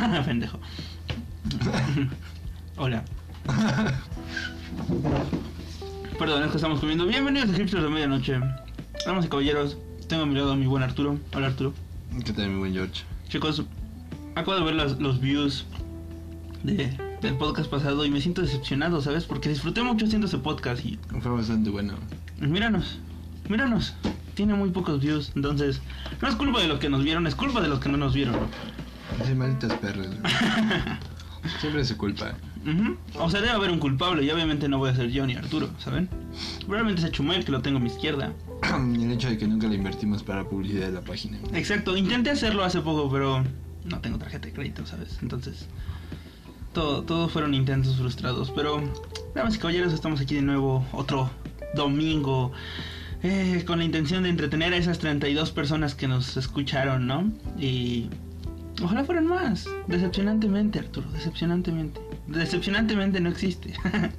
Pendejo. Hola. Perdón, es que estamos comiendo. Bienvenidos a Hipsters de Medianoche. Damas y caballeros, tengo a mi lado a mi buen Arturo. Hola Arturo. ¿Qué tal, mi buen George? Chicos, acabo de ver las- los views de, del podcast pasado y me siento decepcionado, ¿sabes? Porque disfruté mucho haciendo ese podcast y Fue bastante bueno. míranos, míranos. Tiene muy pocos views, entonces no es culpa de los que nos vieron, es culpa de los que no nos vieron. Sí, malditas perras. güey. Siempre se culpa. O sea, debe haber un culpable y obviamente no voy a ser yo ni Arturo, ¿saben? Probablemente sea Chumel que lo tengo a mi izquierda. El hecho de que nunca le invertimos para publicidad de la página. Exacto, intenté hacerlo hace poco, pero no tengo tarjeta de crédito, ¿sabes? Entonces, todo, todo fueron intentos frustrados. Pero, damas y caballeros, estamos aquí de nuevo, otro domingo, eh, con la intención de entretener a esas 32 personas que nos escucharon, ¿no? Y ojalá fueran más. Decepcionantemente, Arturo, decepcionantemente. Decepcionantemente no existe.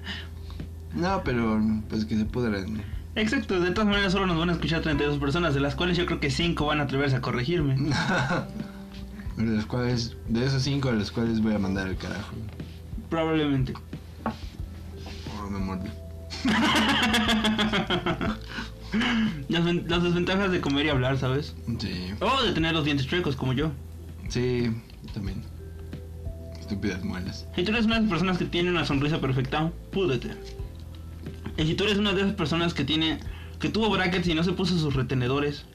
No, pero pues que se pudran. Exacto, de todas maneras solo nos van a escuchar 32 personas, de las cuales yo creo que 5 van a atreverse a corregirme. de los cuales, de esos cinco a los cuales voy a mandar al carajo. Probablemente. Oh, me muerdo. Las, las desventajas de comer y hablar, ¿sabes? Sí, O de tener los dientes chuecos como yo. Sí, yo también. Estúpidas muelas. Si tú eres una de esas personas que tiene una sonrisa perfecta, púdete. Y si tú eres una de esas personas que tiene que tuvo brackets y no se puso sus retenedores.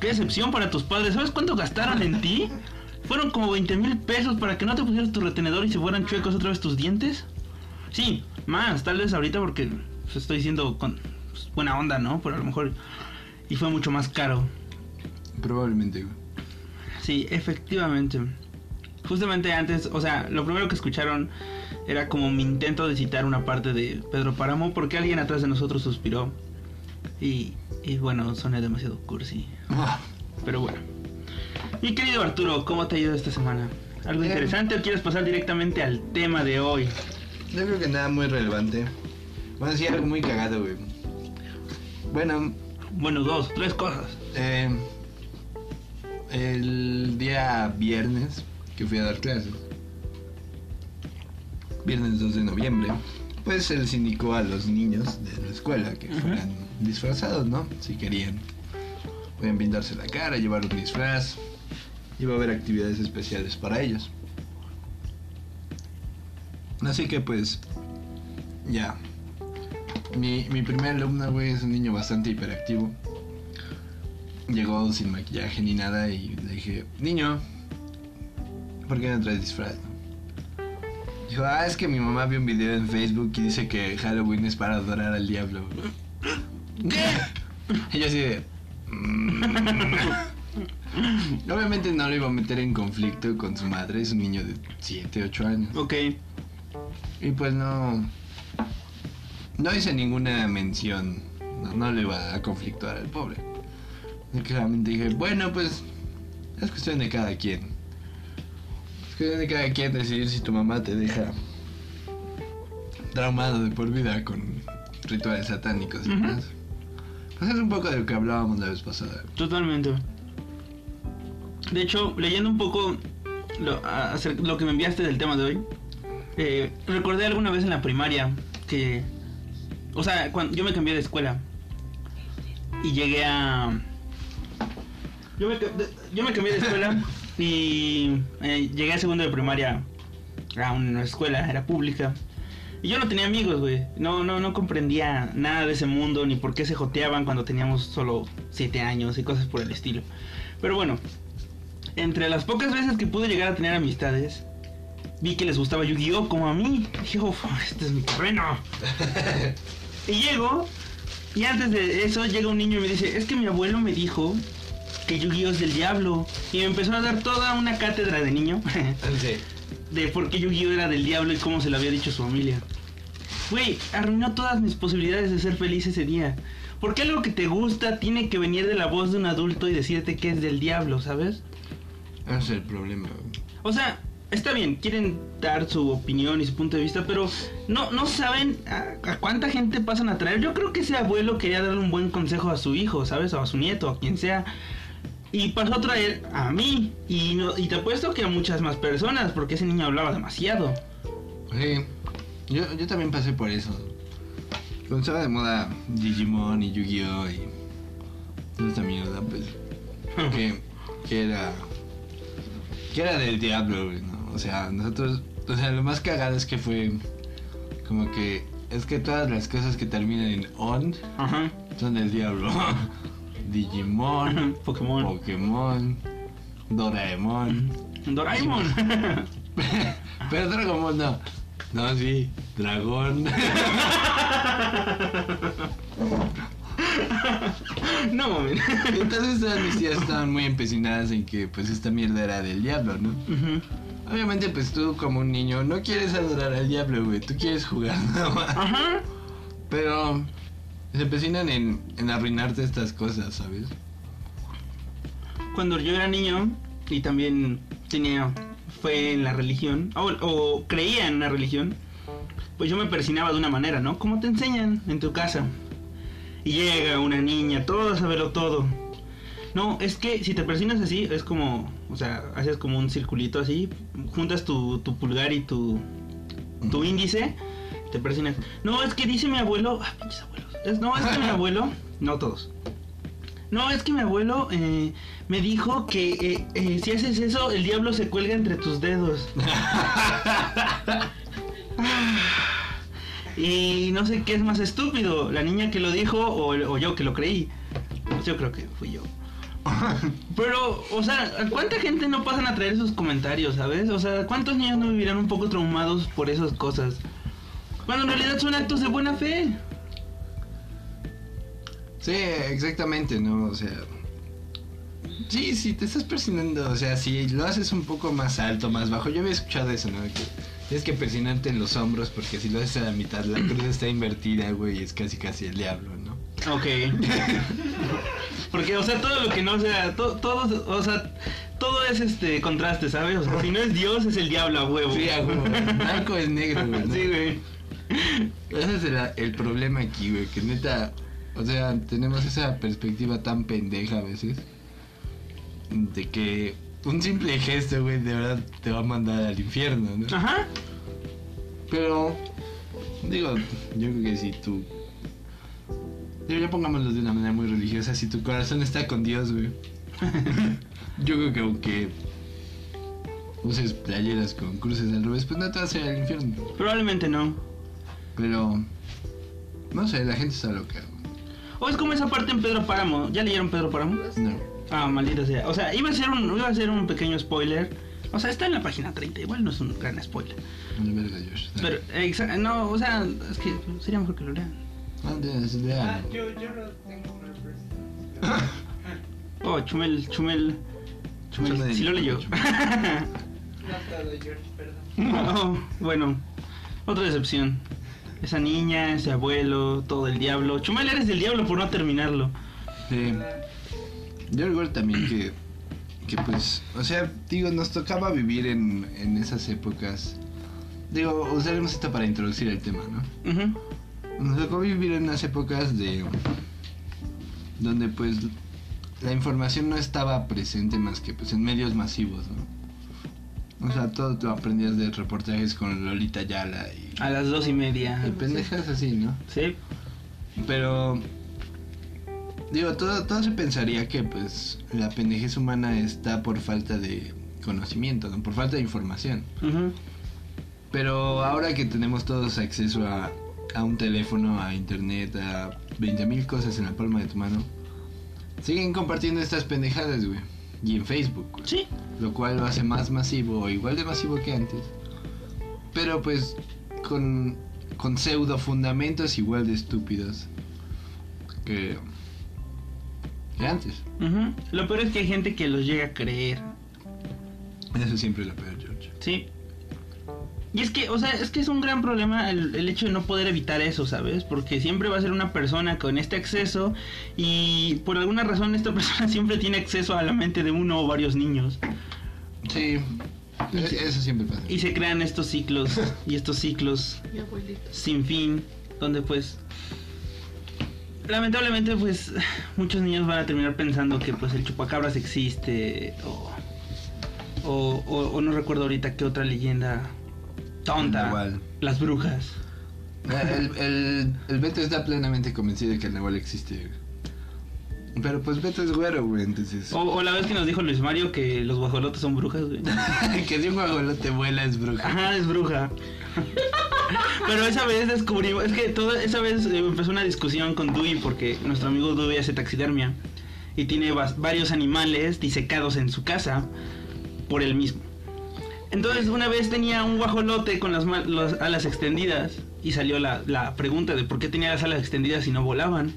Qué decepción para tus padres. ¿Sabes cuánto gastaron en ti? Fueron como 20 mil pesos para que no te pusieras tu retenedor y se fueran chuecos otra vez tus dientes. Sí, más, tal vez ahorita porque pues, estoy diciendo con pues, buena onda, ¿no? Pero a lo mejor... Y fue mucho más caro. Probablemente, güey. Sí, efectivamente. Justamente antes, o sea, lo primero que escucharon era como mi intento de citar una parte de Pedro Páramo porque alguien atrás de nosotros suspiró. Y, y bueno, soné demasiado cursi. Ah, Pero bueno. Mi querido Arturo, ¿cómo te ha ido esta semana? ¿Algo interesante o quieres pasar directamente al tema de hoy? Yo creo que nada muy relevante. Bueno, sí, algo muy cagado, güey. Bueno, Bueno, dos, tres cosas. eh, el día viernes que fui a dar clases, viernes 2 de noviembre, pues se les indicó a los niños de la escuela que fueran disfrazados, ¿no? Si querían. Podían pintarse la cara, llevar un disfraz. Iba a haber actividades especiales para ellos. Así que pues, ya. Mi, mi primer alumno, güey, es un niño bastante hiperactivo. Llegó sin maquillaje ni nada y le dije, niño, ¿por qué no traes disfraz? Dijo, ah, es que mi mamá vio un video en Facebook y dice que Halloween es para adorar al diablo. ¿Qué? Y yo así de... "Mm". Obviamente no lo iba a meter en conflicto con su madre, es un niño de 7, 8 años. Ok. Y pues no. No hice ninguna mención. No, no le iba a conflictuar al pobre. Y claramente dije, bueno, pues. Es cuestión de cada quien. Es cuestión de cada quien decidir si tu mamá te deja. traumado de por vida con rituales satánicos y demás. Pues es un poco de lo que hablábamos la vez pasada. Totalmente. De hecho, leyendo un poco lo, lo que me enviaste del tema de hoy, eh, recordé alguna vez en la primaria que, o sea, cuando yo me cambié de escuela y llegué a, yo me, yo me cambié de escuela y eh, llegué a segundo de primaria a una escuela, era pública. Y yo no tenía amigos, güey. No, no, no comprendía nada de ese mundo, ni por qué se joteaban cuando teníamos solo 7 años y cosas por el estilo. Pero bueno, entre las pocas veces que pude llegar a tener amistades, vi que les gustaba Yu-Gi-Oh! como a mí. Dije, "Uf, este es mi terreno. y llego, y antes de eso llega un niño y me dice, es que mi abuelo me dijo que Yu-Gi-Oh! es del diablo. Y me empezó a dar toda una cátedra de niño. Sí. de por qué Yu-Gi-Oh era del diablo y cómo se lo había dicho su familia. Güey, arruinó todas mis posibilidades de ser feliz ese día. Porque algo que te gusta tiene que venir de la voz de un adulto y decirte que es del diablo, ¿sabes? Ese es el problema. O sea, está bien, quieren dar su opinión y su punto de vista, pero no, no saben a, a cuánta gente pasan a traer. Yo creo que ese abuelo quería darle un buen consejo a su hijo, ¿sabes? O a su nieto, a quien sea. Y pasó a traer a mí. Y, no, y te apuesto que a muchas más personas, porque ese niño hablaba demasiado. Sí, yo, yo también pasé por eso. Cuando estaba de moda Digimon y Yu-Gi-Oh! y toda esta mierda, pues. que, que era. que era del diablo, güey, ¿no? O sea, nosotros. O sea, lo más cagado es que fue. como que. es que todas las cosas que terminan en on Ajá. son del diablo. Digimon, Pokémon. Pokémon, Doraemon. Doraemon. Pero Dragon Ball no. No, sí, dragón. no, mames. Entonces todas mis tías estaban muy empecinadas en que pues esta mierda era del diablo, ¿no? Obviamente pues tú como un niño no quieres adorar al diablo, güey, tú quieres jugar nada más. Ajá. Pero se empecinan en, en arruinarte estas cosas, ¿sabes? Cuando yo era niño y también tenía fe en la religión, o, o creía en una religión, pues yo me persinaba de una manera, ¿no? Como te enseñan en tu casa. Y llega una niña, todo saberlo todo. No, es que si te persinas así, es como, o sea, haces como un circulito así, juntas tu, tu pulgar y tu, tu índice, te persinas. No, es que dice mi abuelo, ah, pinches abuelos. Es- no, es que mi abuelo, no todos. No, es que mi abuelo eh, me dijo que eh, eh, si haces eso, el diablo se cuelga entre tus dedos. y no sé qué es más estúpido, la niña que lo dijo o, o yo que lo creí. Pues yo creo que fui yo. Pero, o sea, ¿a ¿cuánta gente no pasan a traer esos comentarios, sabes? O sea, ¿cuántos niños no vivirán un poco traumados por esas cosas? Cuando en realidad son actos de buena fe. Sí, exactamente, ¿no? O sea... Sí, sí, te estás persinando, o sea, si lo haces un poco más alto, más bajo, yo había escuchado eso, ¿no? Que tienes que persinarte en los hombros porque si lo haces a la mitad, la cruz está invertida, güey, es casi casi el diablo, ¿no? Ok. Porque, o sea, todo lo que no sea, to- todo, o sea, todo es este contraste, ¿sabes? O sea, si no es Dios, es el diablo a huevo. Sí, a huevo, blanco es negro, güey, ¿no? Sí, güey. Ese es el, el problema aquí, güey, que neta, o sea, tenemos esa perspectiva tan pendeja a veces de que un simple gesto, güey, de verdad te va a mandar al infierno, ¿no? Ajá. Pero, digo, yo creo que si tú... Digo, ya pongámoslo de una manera muy religiosa, si tu corazón está con Dios, güey. yo creo que aunque uses playeras con cruces al revés, pues no te vas a ir al infierno. Probablemente no. Pero, no sé, la gente está loca. O es como esa parte en Pedro Páramo. ¿Ya leyeron Pedro Páramo? No. Ah, maldita sea. O sea, iba a ser un, iba a ser un pequeño spoiler. O sea, está en la página 30. Igual no es un gran spoiler. Verga, Josh. Pero, eh, exa- no, o sea, es que sería mejor que lo lean. Ah, de- de- de- Ah, yo, yo no tengo una persona. Oh, Chumel, Chumel. Chumel, Chumel. sí lo leyó. Oh, bueno, otra decepción. Esa niña, ese abuelo, todo el diablo. Chumel, eres del diablo por no terminarlo. Sí. Yo recuerdo también que, que pues, o sea, digo, nos tocaba vivir en, en esas épocas. Digo, usaremos esto para introducir el tema, ¿no? Nos tocó vivir en unas épocas de... donde pues la información no estaba presente más que pues en medios masivos, ¿no? O sea, todo tú aprendías de reportajes con Lolita Yala y, A las dos y media. y pendejas así, ¿no? Sí. Pero digo, todo, todo se pensaría que pues la pendejez humana está por falta de conocimiento, ¿no? por falta de información. Pero ahora que tenemos todos acceso a, a un teléfono, a internet, a 20.000 cosas en la palma de tu mano, siguen compartiendo estas pendejadas, güey. Y en Facebook. Sí. Lo cual lo hace más masivo, o igual de masivo que antes. Pero pues con, con pseudo fundamentos igual de estúpidos que, que antes. Lo peor es que hay gente que los llega a creer. Eso siempre es lo peor, George. Sí. Y es que, o sea, es que es un gran problema el, el hecho de no poder evitar eso, ¿sabes? Porque siempre va a ser una persona con este acceso y por alguna razón esta persona siempre tiene acceso a la mente de uno o varios niños. Sí, e- se- eso siempre pasa. Y se crean estos ciclos y estos ciclos sin fin, donde pues lamentablemente, pues muchos niños van a terminar pensando que pues el chupacabras existe o, o, o- o no recuerdo ahorita qué otra leyenda tonta. Las brujas. El, el, el Beto está plenamente convencido de que el Nahual existe. Pero pues Beto es güero, güey, entonces... O, o la vez que nos dijo Luis Mario que los guajolotes son brujas, güey. que si un guajolote vuela es bruja. Ajá, es bruja. Pero esa vez descubrimos, es que toda esa vez eh, empezó una discusión con Dewey porque nuestro amigo Dewey hace taxidermia y tiene varios animales disecados en su casa por él mismo. Entonces una vez tenía un guajolote con las, las alas extendidas y salió la, la pregunta de por qué tenía las alas extendidas y no volaban.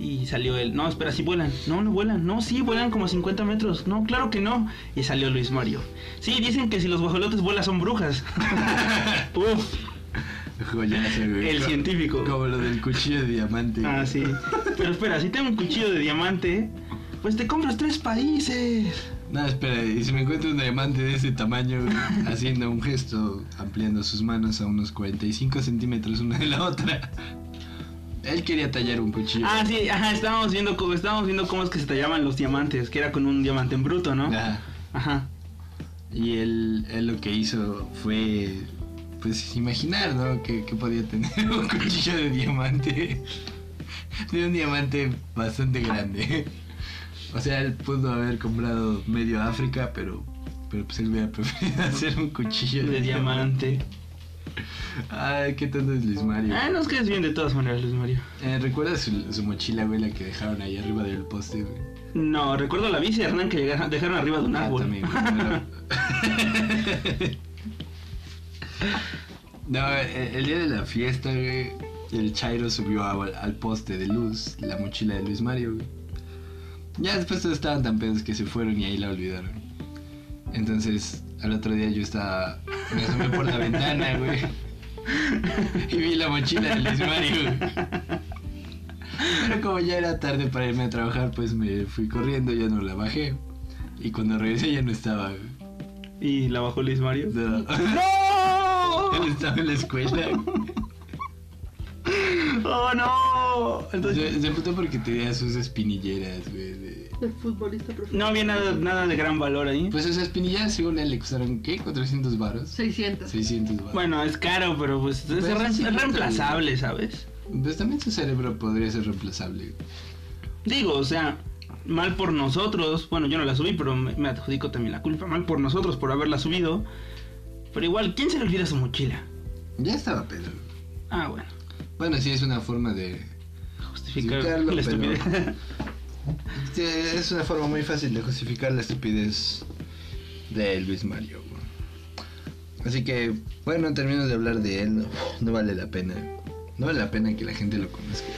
Y salió él, no, espera, sí vuelan. No, no vuelan. No, sí, vuelan como 50 metros. No, claro que no. Y salió Luis Mario. Sí, dicen que si los guajolotes vuelan son brujas. Uf, Joyazo, güey. el Co- científico. Como lo del cuchillo de diamante. Ah, sí. Pero espera, si tengo un cuchillo de diamante, pues te compras tres países. No, espera, y si me encuentro un diamante de ese tamaño haciendo un gesto, ampliando sus manos a unos 45 centímetros una de la otra. Él quería tallar un cuchillo. Ah, sí, ajá, estábamos viendo cómo, estábamos viendo cómo es que se tallaban los diamantes, que era con un diamante en bruto, ¿no? Ajá. Ajá. Y él, él lo que hizo fue, pues, imaginar, ¿no? Que, que podía tener un cuchillo de diamante. De un diamante bastante grande. O sea, él pudo haber comprado medio África, pero, pero pues él hubiera preferido hacer un cuchillo De diamante. Ay, qué tonto es Luis Mario. Ah, nos quedas bien de todas maneras, Luis Mario. Eh, ¿Recuerdas su, su mochila, güey, la que dejaron ahí arriba del poste, güey? No, recuerdo la bici de Hernán que llegaron- dejaron arriba de un Ah, árbol. también, güey, pero- no, el, el día de la fiesta, güey, el Chairo subió a- al poste de luz la mochila de Luis Mario, güey. Ya después todos estaban tan pedos que se fueron y ahí la olvidaron. Entonces, al otro día yo estaba. Me asomé por la ventana, güey. Y vi la mochila de Luis Mario, güey. Pero como ya era tarde para irme a trabajar, pues me fui corriendo, ya no la bajé. Y cuando regresé ya no estaba, güey. Y la bajó Luis Mario. No. ¡No! Él estaba en la escuela. ¡Oh, no! Entonces, Se, se emputó porque tenía sus espinilleras, güey. de- El futbolista profesional. no había nada, nada de gran valor ahí. Pues esas espinilleras, según él, le costaron, ¿qué? ¿400 varos? 600. 600 varos. Bueno, es caro, pero pues es, re- sí, es sí, reemplazable, ¿sabes? Pues también su cerebro podría ser reemplazable. Digo, o sea, mal por nosotros. Bueno, yo no la subí, pero me, me adjudico también la culpa. Mal por nosotros por haberla subido. Pero igual, ¿quién se le olvida su mochila? Ya estaba pedo. Ah, bueno. Bueno, sí, es una forma de... Justificar Justificarlo, la pero- estupidez. Sí, Es una forma muy fácil de justificar la estupidez de Luis Mario. Así que, bueno, termino de hablar de él. No, no vale la pena. No vale la pena que la gente lo conozca.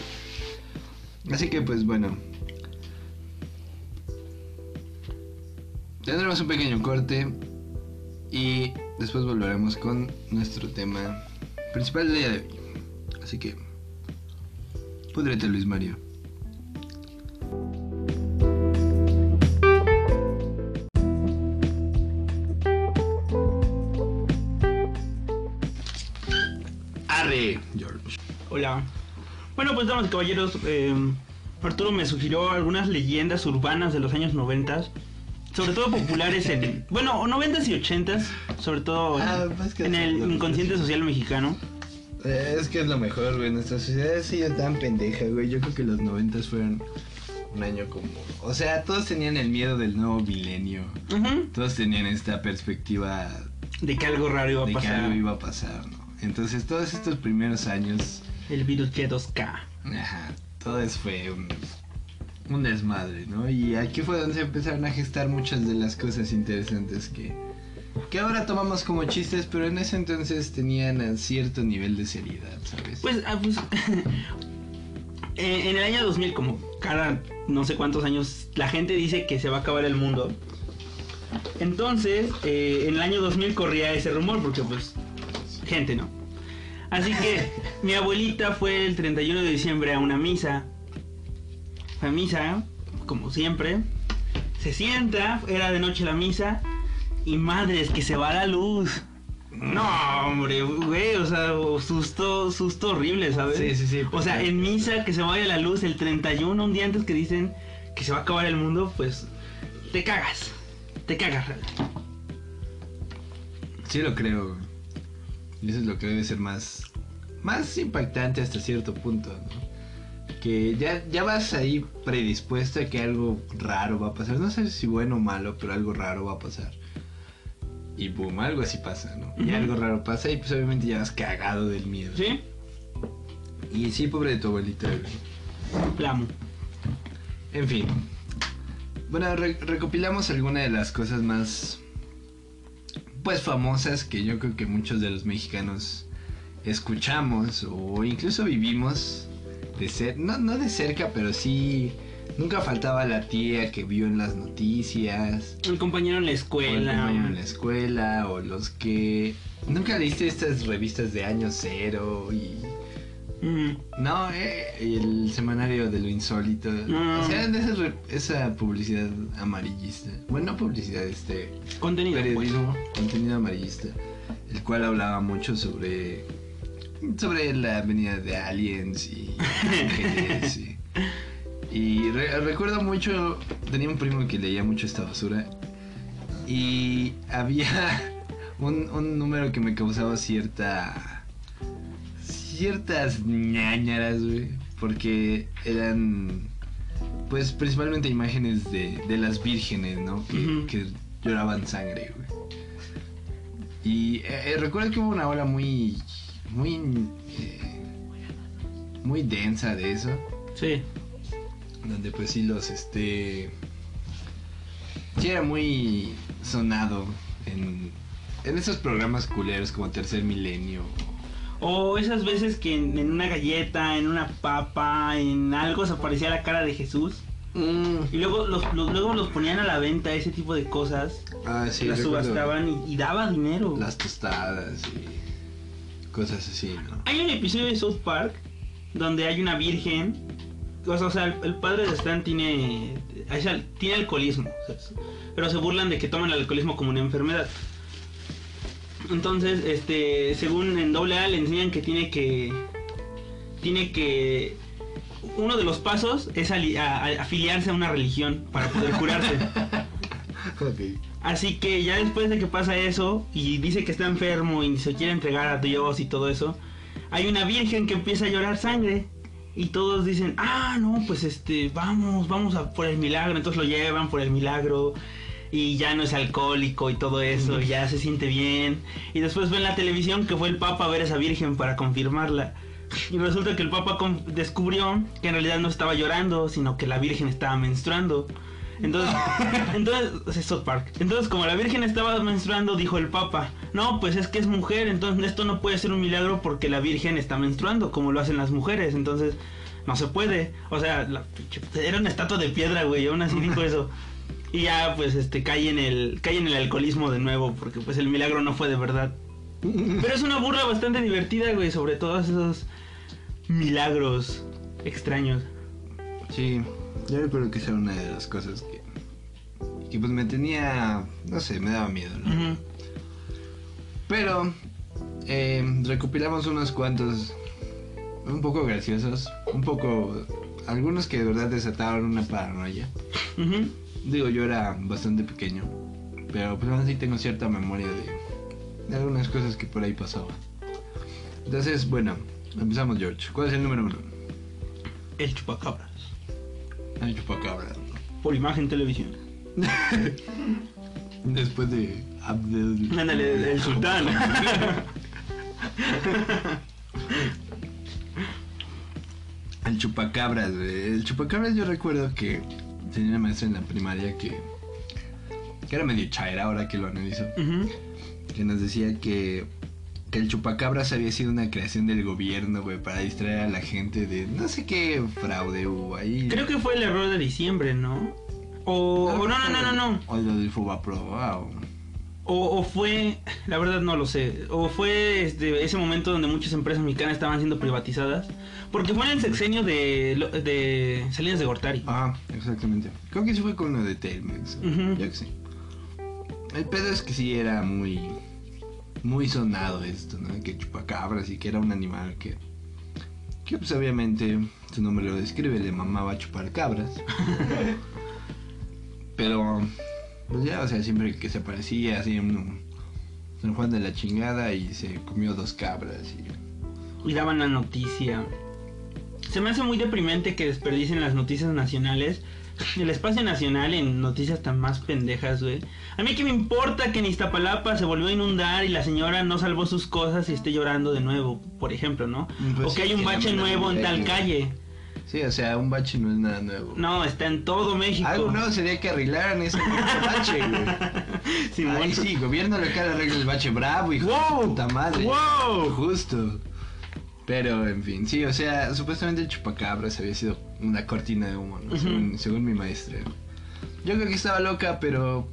Así que, pues bueno. Tendremos un pequeño corte. Y después volveremos con nuestro tema principal del día de hoy. Así que, púdrete, Luis Mario. Arre, George. Hola. Bueno, pues damas y caballeros, eh, Arturo me sugirió algunas leyendas urbanas de los años 90, sobre todo populares en, bueno, 90s y 80s, sobre todo Ah, en el inconsciente social mexicano. Eh, Es que es lo mejor, güey. Nuestra sociedad ha sido tan pendeja, güey. Yo creo que los noventas fueron un año como... O sea, todos tenían el miedo del nuevo milenio. Todos tenían esta perspectiva De que algo raro iba a de que pasar. algo iba a pasar, ¿no? Entonces, todos estos primeros años... El virus G2K. Ajá, todo eso fue un, un desmadre, ¿no? Y aquí fue donde se empezaron a gestar muchas de las cosas interesantes que, que ahora tomamos como chistes, pero en ese entonces tenían cierto nivel de seriedad, ¿sabes? Pues, ah, pues eh, en el año 2000, como cada no sé cuántos años, la gente dice que se va a acabar el mundo. Entonces, eh, en el año 2000 corría ese rumor, porque pues, gente, ¿no? Así que mi abuelita fue el 31 de diciembre a una misa. Fue a misa, como siempre. Se sienta, era de noche la misa. Y madres, que se va la luz. No, hombre, güey, o sea, susto, susto horrible, ¿sabes? Sí, sí, sí. O sea, en misa que se vaya la luz el 31, un día antes que dicen que se va a acabar el mundo, pues te cagas. Te cagas. Sí lo creo. Y eso es lo que debe ser más, más impactante hasta cierto punto, ¿no? Que ya, ya vas ahí predispuesto a que algo raro va a pasar. No sé si bueno o malo, pero algo raro va a pasar. Y boom, algo así pasa, ¿no? Y algo raro pasa y pues obviamente ya vas cagado del miedo. ¿Sí? Y sí, pobre de tu abuelita, güey. La amo. En fin. Bueno, re- recopilamos algunas de las cosas más pues famosas que yo creo que muchos de los mexicanos escuchamos o incluso vivimos de ser no no de cerca, pero sí nunca faltaba la tía que vio en las noticias El compañero en la o el escuela. compañero en la escuela o los que nunca leíste estas revistas de año cero y Mm, no, eh, el semanario de lo insólito. No. O sea, de esa, publicidad amarillista. Bueno, no publicidad, este. contenido. pues. Periodismo, contenido amarillista. El cual hablaba mucho sobre. Sobre la venida de aliens y y y re- recuerdo mucho. Tenía un primo que leía mucho esta basura. Y había un, un número que me causaba cierta ciertas ñañaras, güey. Porque eran, pues, principalmente imágenes de, de las vírgenes, ¿no? Que, que lloraban sangre, güey. Y eh, eh, recuerdo que hubo una ola muy, muy, eh, muy densa de eso. Sí. Donde, pues, sí, los, este... Sí, era muy sonado en, en esos programas culeros como Tercer Milenio. O esas veces que en, en una galleta, en una papa, en algo se aparecía la cara de Jesús. Y luego los, los- luego los ponían a la venta, ese tipo de cosas. Ah, sí, las subastaban y, y daba dinero. Las tostadas y cosas así, ¿no? Hay un episodio de South Park donde hay una virgen. O sea, el, padre de Stan tiene, tiene alcoholismo. pero se burlan de que toman el alcoholismo como una enfermedad. Entonces, este, según en doble A le enseñan que tiene que, tiene que, uno de los pasos es ali- a- a- afiliarse a una religión para poder curarse. Así que ya después de que pasa eso y dice que está enfermo y se quiere entregar a Dios y todo eso, hay una virgen que empieza a llorar sangre y todos dicen, ah, no, pues este, vamos, vamos a por el milagro, entonces lo llevan por el milagro y ya no es alcohólico y todo eso, ya se siente bien y después ven la televisión que fue el Papa a ver a esa virgen para confirmarla. Y resulta que el Papa descubrió que en realidad no estaba llorando, sino que la Virgen estaba menstruando. Entonces, entonces, es South Park. Entonces, como la Virgen estaba menstruando, dijo el Papa, no, pues es que es mujer, entonces esto no puede ser un milagro porque la Virgen está menstruando, como lo hacen las mujeres, entonces no se puede. O sea, la era una estatua de piedra, güey, aún así dijo eso. Y ya, pues, este, cae en el, cae en el alcoholismo de nuevo, porque pues el milagro no fue de verdad. Pero es una burla bastante divertida, güey, sobre todos esos milagros extraños. Sí, yo recuerdo que esa era una de las cosas que, que pues me tenía, no sé, me daba miedo, ¿no? Pero eh, recopilamos unos cuantos un poco graciosos, un poco, algunos que de verdad desataron una paranoia. Digo, yo era bastante pequeño, pero pues aún así tengo cierta memoria de, de algunas cosas que por ahí pasaban. Entonces, bueno, empezamos George. ¿Cuál es el número uno? El El chupacabra. Por imagen televisión. Después de Abdel... Ándale, el sultán. El chupacabras. El chupacabras yo recuerdo que tenía una maestra en la primaria que, que era medio chaira ahora que lo analizo. Que nos decía que, que el chupacabras había sido una creación del gobierno, güey, para distraer a la gente de no sé qué fraude hubo ahí. Creo que fue el error de diciembre, ¿no? O, o no, no, no, no, no. O lo del Fubapro, wow. O, o fue, la verdad no lo sé, o fue este, ese momento donde muchas empresas mexicanas estaban siendo privatizadas, porque fue en el sexenio de, de Salinas de Gortari. Ajá, exactamente. Creo que sí fue con lo de Telmex. Ya que sí. El pedo es que sí era muy. Muy sonado esto, ¿no? Que chupacabras y que era un animal que, que pues obviamente su nombre lo describe, le mamaba chupar cabras. Pero, pues ya, o sea, siempre que se aparecía así un San Juan de la chingada y se comió dos cabras y... Y daban la noticia. Se me hace muy deprimente que desperdicien las noticias nacionales. El espacio nacional en noticias tan más pendejas, güey. A mí que me importa que en Iztapalapa se volvió a inundar y la señora no salvó sus cosas y esté llorando de nuevo, por ejemplo, ¿no? Pues o que sí, hay un bache nuevo en tal calle. Sí, o sea, un bache no es nada nuevo. No, está en todo México. Algo nuevo sería que arreglaran ese bache, güey. Ahí sí, gobierno local arregla el bache bravo, hijo ¡Wow! de puta madre. ¡Wow! Justo. Pero, en fin, sí, o sea, supuestamente el chupacabras había sido una cortina de humo, ¿no? Según, según mi maestra. Yo creo que estaba loca, pero,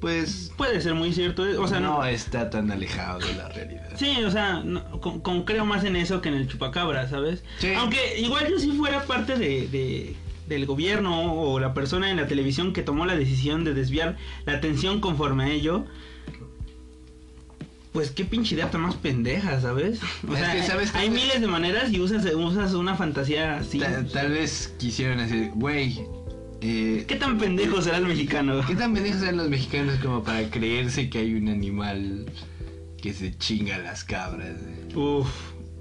pues, Puede ser muy cierto, ¿eh? o sea, no no. está tan alejado de la realidad. Sí, o sea, no- con, con- creo más en eso que en el chupacabra, ¿sabes? Sí. Aunque igual yo si fuera parte de, de- del gobierno o la persona en la televisión que tomó la decisión de desviar la atención conforme a ello, pues qué pinche idea tan más pendeja, ¿sabes? O Es sea, que, ¿sabes qué? hay miles de maneras y usas, usas una fantasía así. Ta- tal vez quisieron decir, güey, eh, ¿Qué tan pendejo será el mexicano? ¿Qué tan pendejos eran los mexicanos como para creerse que hay un animal que se chinga las cabras? güey? Uf.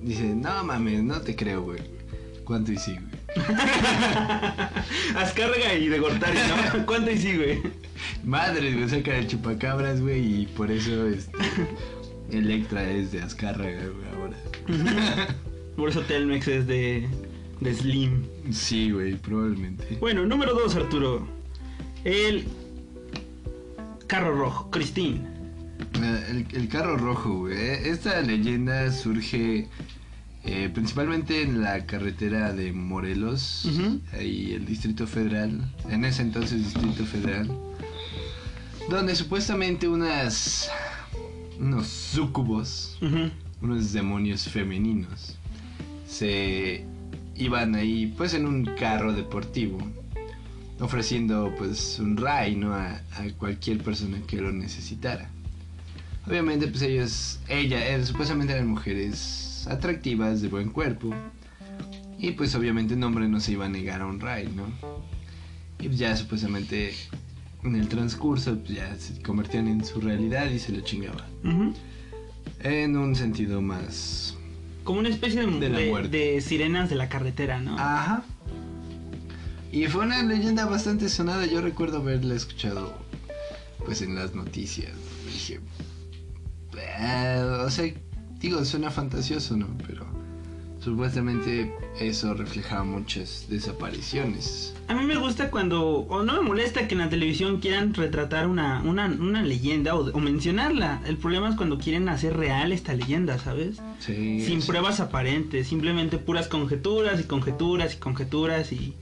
Dice, no mames, no te creo, güey. ¿Cuánto y sí, güey? Azcárraga y de Gortari, ¿no? ¿Cuánto y sí, güey? Madre, güey, saca el chupacabras, güey, y por eso este, Electra es de Azcárraga, güey, ahora. Por eso Telmex es de, de Slim. Sí, güey, probablemente. Bueno, número 2, Arturo. El carro rojo, Christine. Eh, El, el carro rojo, güey. Esta leyenda surge eh, principalmente en la carretera de Morelos, Ujú. ahí el Distrito Federal, en ese entonces Distrito Federal, donde supuestamente unas unos súcubos, Ujú. unos demonios femeninos, se iban ahí pues en un carro deportivo ofreciendo pues un ray ¿no? a, a cualquier persona que lo necesitara. Obviamente pues ellos, ella, eh, supuestamente eran mujeres atractivas, de buen cuerpo. Y pues obviamente un hombre no se iba a negar a un ray, ¿no? Y ya supuestamente en el transcurso pues, ya se convertían en su realidad y se lo chingaban. Ujú. En un sentido más... Como una especie de, De de- sirenas de la carretera, ¿no? Ajá. Y fue una leyenda bastante sonada. Yo recuerdo haberla escuchado, pues, en las noticias. ¿no? Dije, o sea, digo, suena fantasioso, ¿no? Pero supuestamente eso reflejaba muchas desapariciones. A mí me gusta cuando, o no me molesta que en la televisión quieran retratar una, una, una leyenda o, o mencionarla. El problema es cuando quieren hacer real esta leyenda, ¿sabes? Sí. Sin sí. pruebas aparentes, simplemente puras conjeturas y conjeturas y conjeturas y...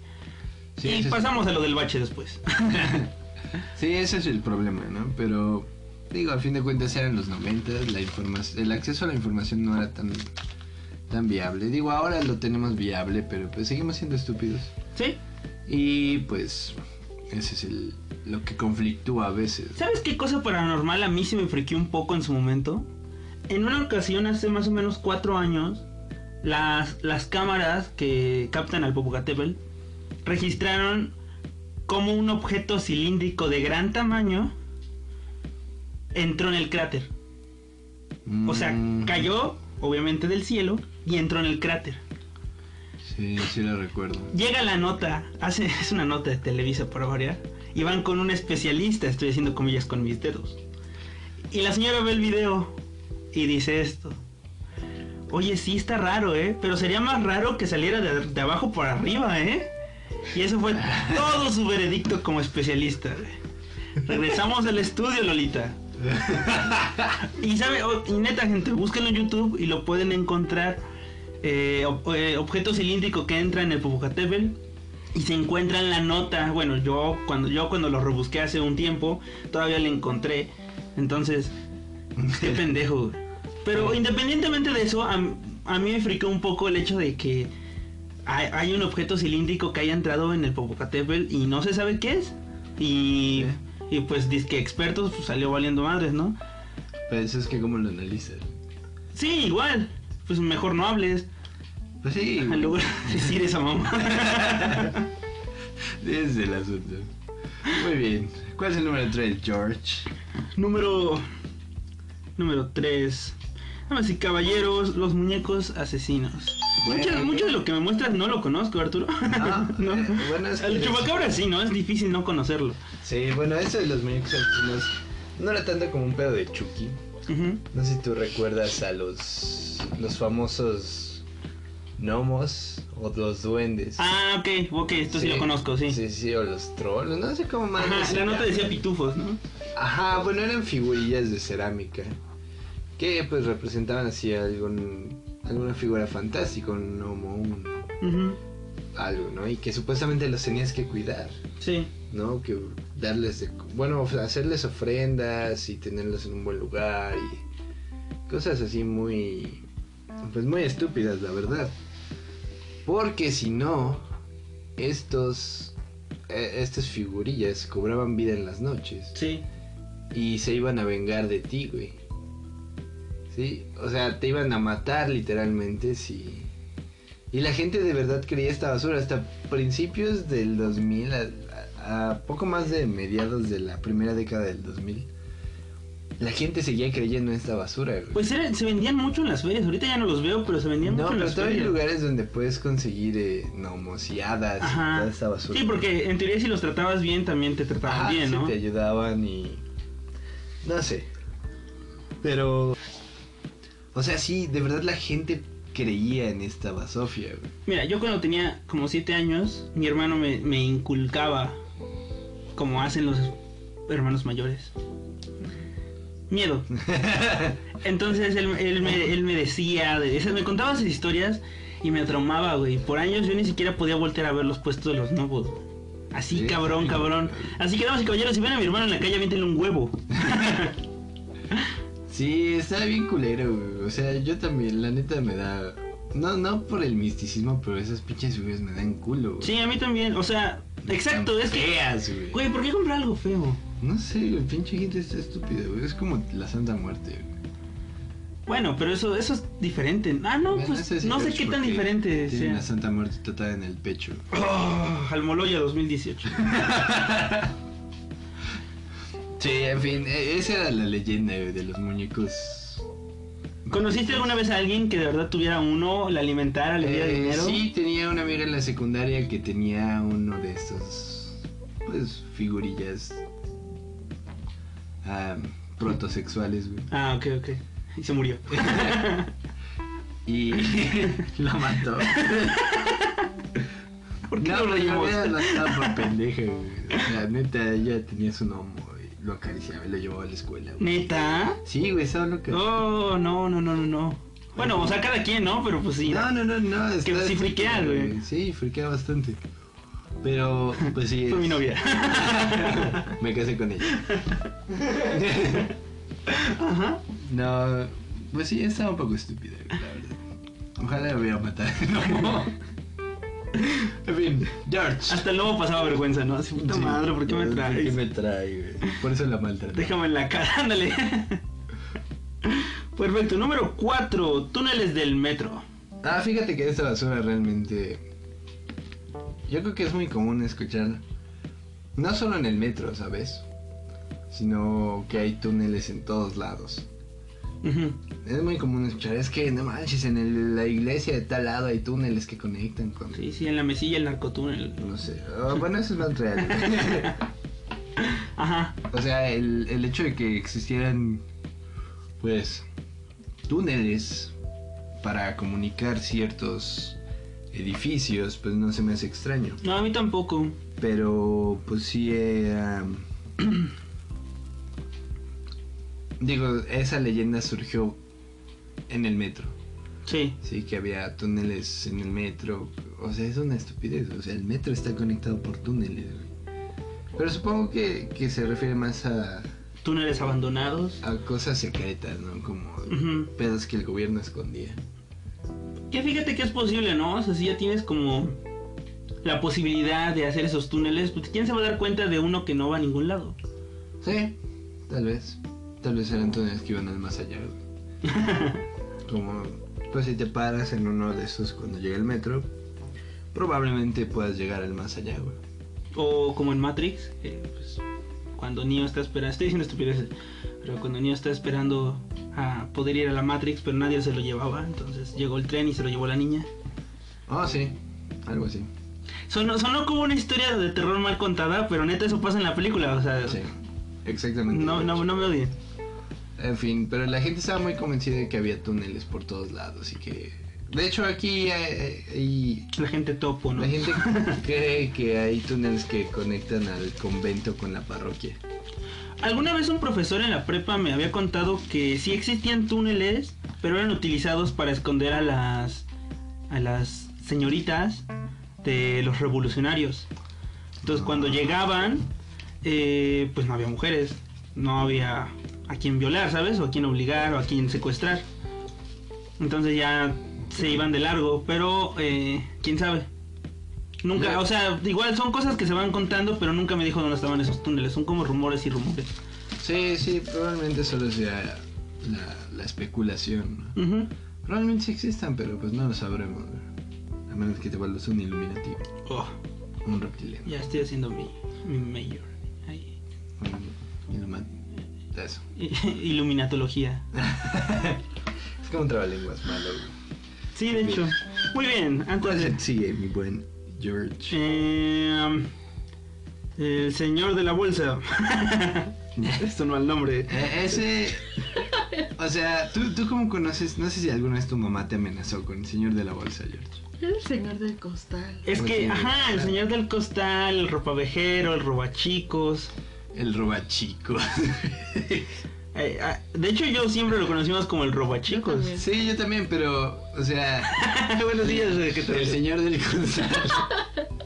Sí, y es- pasamos a lo del bache después. Sí, ese es el problema, ¿no? Pero, digo, a fin de cuentas eran los 90, la información, el acceso a la información no era tan, tan viable. Digo, ahora lo tenemos viable, pero pues seguimos siendo estúpidos. ¿Sí? Y pues, ese es el, lo que conflictúa a veces. ¿Sabes qué cosa paranormal a mí se me friqueó un poco en su momento? En una ocasión, hace más o menos cuatro años, las, las cámaras que captan al Popocatépetl registraron como un objeto cilíndrico de gran tamaño entró en el cráter. O sea, Mm, cayó, obviamente, del cielo y entró en el cráter. Sí, sí lo recuerdo. Llega la nota, hace, es una nota de Televisa para variar, y van con un especialista, estoy haciendo comillas con mis dedos. Y la señora ve el video y dice esto. Oye, sí está raro, ¿eh? Pero sería más raro que saliera de, de abajo por arriba, ¿eh? Y eso fue todo su veredicto como especialista. Regresamos al estudio, Lolita. Y sabe, o- y neta gente, búsquenlo en YouTube y lo pueden encontrar. Eh, ob- eh, objeto cilíndrico que entra en el Popocatépetl y se encuentra en la nota. Bueno, yo cuando yo cuando lo rebusqué hace un tiempo todavía le encontré. Entonces, qué pendejo. Pero independientemente de eso, a, a mí me fricó un poco el hecho de que hay, hay un objeto cilíndrico que haya entrado en el Popocatépetl y no se sabe qué es. Y, y pues dice que expertos pues, salió valiendo madres, ¿no? Pues es que cómo lo analizas. Sí, igual. Pues mejor no hables. Pues sí, de decir esa mamá. Es el asunto. Muy bien. ¿Cuál es el número 3, George? Número. Número 3. Damas y caballeros, los muñecos asesinos. Bueno, mucho, de lo que me muestras no lo conozco, Arturo. No, eh, bueno, es que El es- chupacabra sí, ¿no? Es difícil no conocerlo. Sí, bueno, eso de los muñecos asesinos no era tanto como un pedo de Chucky. Ujú. No sé si tú recuerdas a los, los famosos gnomos o los duendes. Ah, ok, ok, esto sí, lo conozco, sí. Sí, sí, o los trolls, no sé cómo más. Ajá, la nota decía pitufos, ¿no? Ajá, bueno, eran figurillas de cerámica que pues representaban así algún, alguna figura fantástica, un gnomo, un, algo, ¿no? Y que supuestamente los tenías que cuidar, Sí. ¿no? Que darles, de, bueno, hacerles ofrendas y tenerlos en un buen lugar y cosas así muy, pues muy estúpidas, la verdad. Porque si no, estos, eh, estas figurillas cobraban vida en las noches. Sí. Y se iban a vengar de ti, güey. Sí, o sea, te iban a matar literalmente si... Y la gente de verdad creía esta basura hasta principios del 2000, a, a- a poco más de mediados de la primera década del 2000. La gente seguía creyendo en esta basura, güey. Pues era- se vendían mucho en las ferias. Ahorita ya no los veo, pero se vendían no, mucho en pero las todavía hay ferias. lugares donde puedes conseguir eh, gnomos y toda esta basura. Sí, porque en teoría si los tratabas bien, también te trataban Ajá, bien, sí, ¿no? te ayudaban y... No sé. Pero... O sea, sí, de verdad la gente creía en esta basofia, güey. Mira, yo cuando tenía como 7 años, mi hermano me, me inculcaba como hacen los hermanos mayores. Miedo. Entonces él, él me, él me decía, de me contaba esas historias y me traumaba, güey. Por años yo ni siquiera podía voltear a ver los puestos de los nuevos. Así, Sí, cabrón, sí. cabrón. Así que, damas y caballeros, si ven a mi hermano en la calle, aviéntenle un huevo. Sí, está bien culero, güey. O sea, yo también, la neta me da... No, no por el misticismo, pero esas pinches figuras me dan culo, güey. Sí, a mí también. O sea, exacto, es que... feas, güey. Güey, ¿por qué comprar algo feo? No sé, güey, pinche gente está estúpida, güey. Es como la Santa Muerte, güey. Bueno, pero eso, eso es diferente. Ah, no, Bueno, pues es no sé qué tan diferente Tiene sea. la Santa Muerte tatuada en el pecho. Oh, Almoloya 2018. Sí, en fin, e- esa era la leyenda de los muñecos. ¿Conociste alguna vez a alguien que de verdad tuviera uno, le alimentara, le diera Eh, dinero? Sí, tenía una amiga en la secundaria que tenía uno de estos, pues, figurillas ah, protosexuales, güey. Ah, ok, ok. Y se murió. Y lo mató. ¿Por qué no, lo reímos? la estaba por pendeja, güey. O sea, neta, ella tenía su y lo acariciaba y lo llevaba a la escuela, güey. ¿Neta? Sí, güey, estaba loca. Oh, no, no, no, no, no. Bueno, o sea, cada quien, ¿no? Pero pues sí. No, no, no, no. Que sí friquea, güey. Sí, friquea bastante. Pero, pues sí. Fue mi novia. Me casé con ella. Ajá. No, pues sí, estaba un poco estúpida, la verdad. Ojalá la hubiera matado. No. En fin, George. Hasta el lobo pasaba vergüenza, ¿no? Así, puta Sí, madre, ¿por qué me ¿Por qué traes? me trae, güey? Por eso la maltraté. Déjame en la cara, ándale. Perfecto, número 4, túneles del metro. Ah, fíjate que esta basura realmente. Yo creo que es muy común escuchar. No solo en el metro, ¿sabes? Sino que hay túneles en todos lados. Es muy común escuchar. Es que no manches, en el- la iglesia de tal lado hay túneles que conectan con. Sí, sí, en la mesilla el narcotúnel. No sé. Bueno, eso es más real. Ajá. o sea, el, el hecho de que existieran. Pues. Túneles. Para comunicar ciertos edificios, pues no se me hace extraño. No, a mí tampoco. Pero pues sí eh, Digo, esa leyenda surgió en el metro. Sí. Sí, que había túneles en el metro. O sea, es una estupidez. O sea, el metro está conectado por túneles. güey. Pero supongo que, que se refiere más a, Túneles abandonados. a cosas secretas, ¿no? Como Ujú. pedos que el gobierno escondía. Que fíjate que es posible, ¿no? O sea, si ya tienes como la posibilidad de hacer esos túneles, pues ¿quién se va a dar cuenta de uno que no va a ningún lado? Sí, tal vez. Tal vez eran túneles que iban al más allá. Como, pues si te paras en uno de esos cuando llega el metro, probablemente puedas llegar al más allá, güey. O como en Matrix, que, pues, cuando Neo está esperando, estoy diciendo estupideces, pero cuando Neo está esperando a poder ir a la Matrix, pero nadie se lo llevaba, entonces llegó el tren y se lo llevó la niña. Ah, sí, algo así. Sonó, sonó como una historia de terror mal contada, pero neta eso pasa en la película, o sea, Sí, exactamente. no, no, no me odien. En fin, pero la gente estaba muy convencida de que había túneles por todos lados y que... De hecho, aquí hay, hay- La gente topo, ¿no? la gente cree que hay túneles que conectan al convento con la parroquia. Alguna vez un profesor en la prepa me había contado que sí existían túneles, pero eran utilizados para esconder a las a las señoritas de los revolucionarios. Entonces cuando llegaban, eh, pues no había mujeres, no había a quien violar, ¿sabes? O a quien obligar o a quien secuestrar. Entonces ya se iban de largo, pero eh, quién sabe. Nunca, o sea, igual son cosas que se van contando, pero nunca me dijo dónde estaban esos túneles. Son como rumores y rumores. Sí, sí, probablemente solo sea la, la especulación. ¿no? Ujú. Probablemente sí existan, pero pues no lo sabremos. ¿no? A menos que te vuelvas un iluminativo, Oh, un reptiliano. ya estoy haciendo mi, mi mayor. Un iluma- Eso. Iluminatología. Es como un trabalenguas malo. Sí, de hecho. Muy bien, antes ¿Cuál de... sigue, mi buen George? Eh, el señor de la bolsa. Esto no al nombre. Eh, ese. O sea, ¿tú, tú cómo conoces. No sé si alguna vez tu mamá te amenazó con el señor de la bolsa, George. El señor del costal. Es que, ajá, el señor del costal, el ropavejero, el robachicos. El robachico. Eh, ah, de hecho, yo siempre lo conocimos como el robachicos. Yo sí, yo también, pero. O sea. Buenos días, ¿de qué te El señor del costal.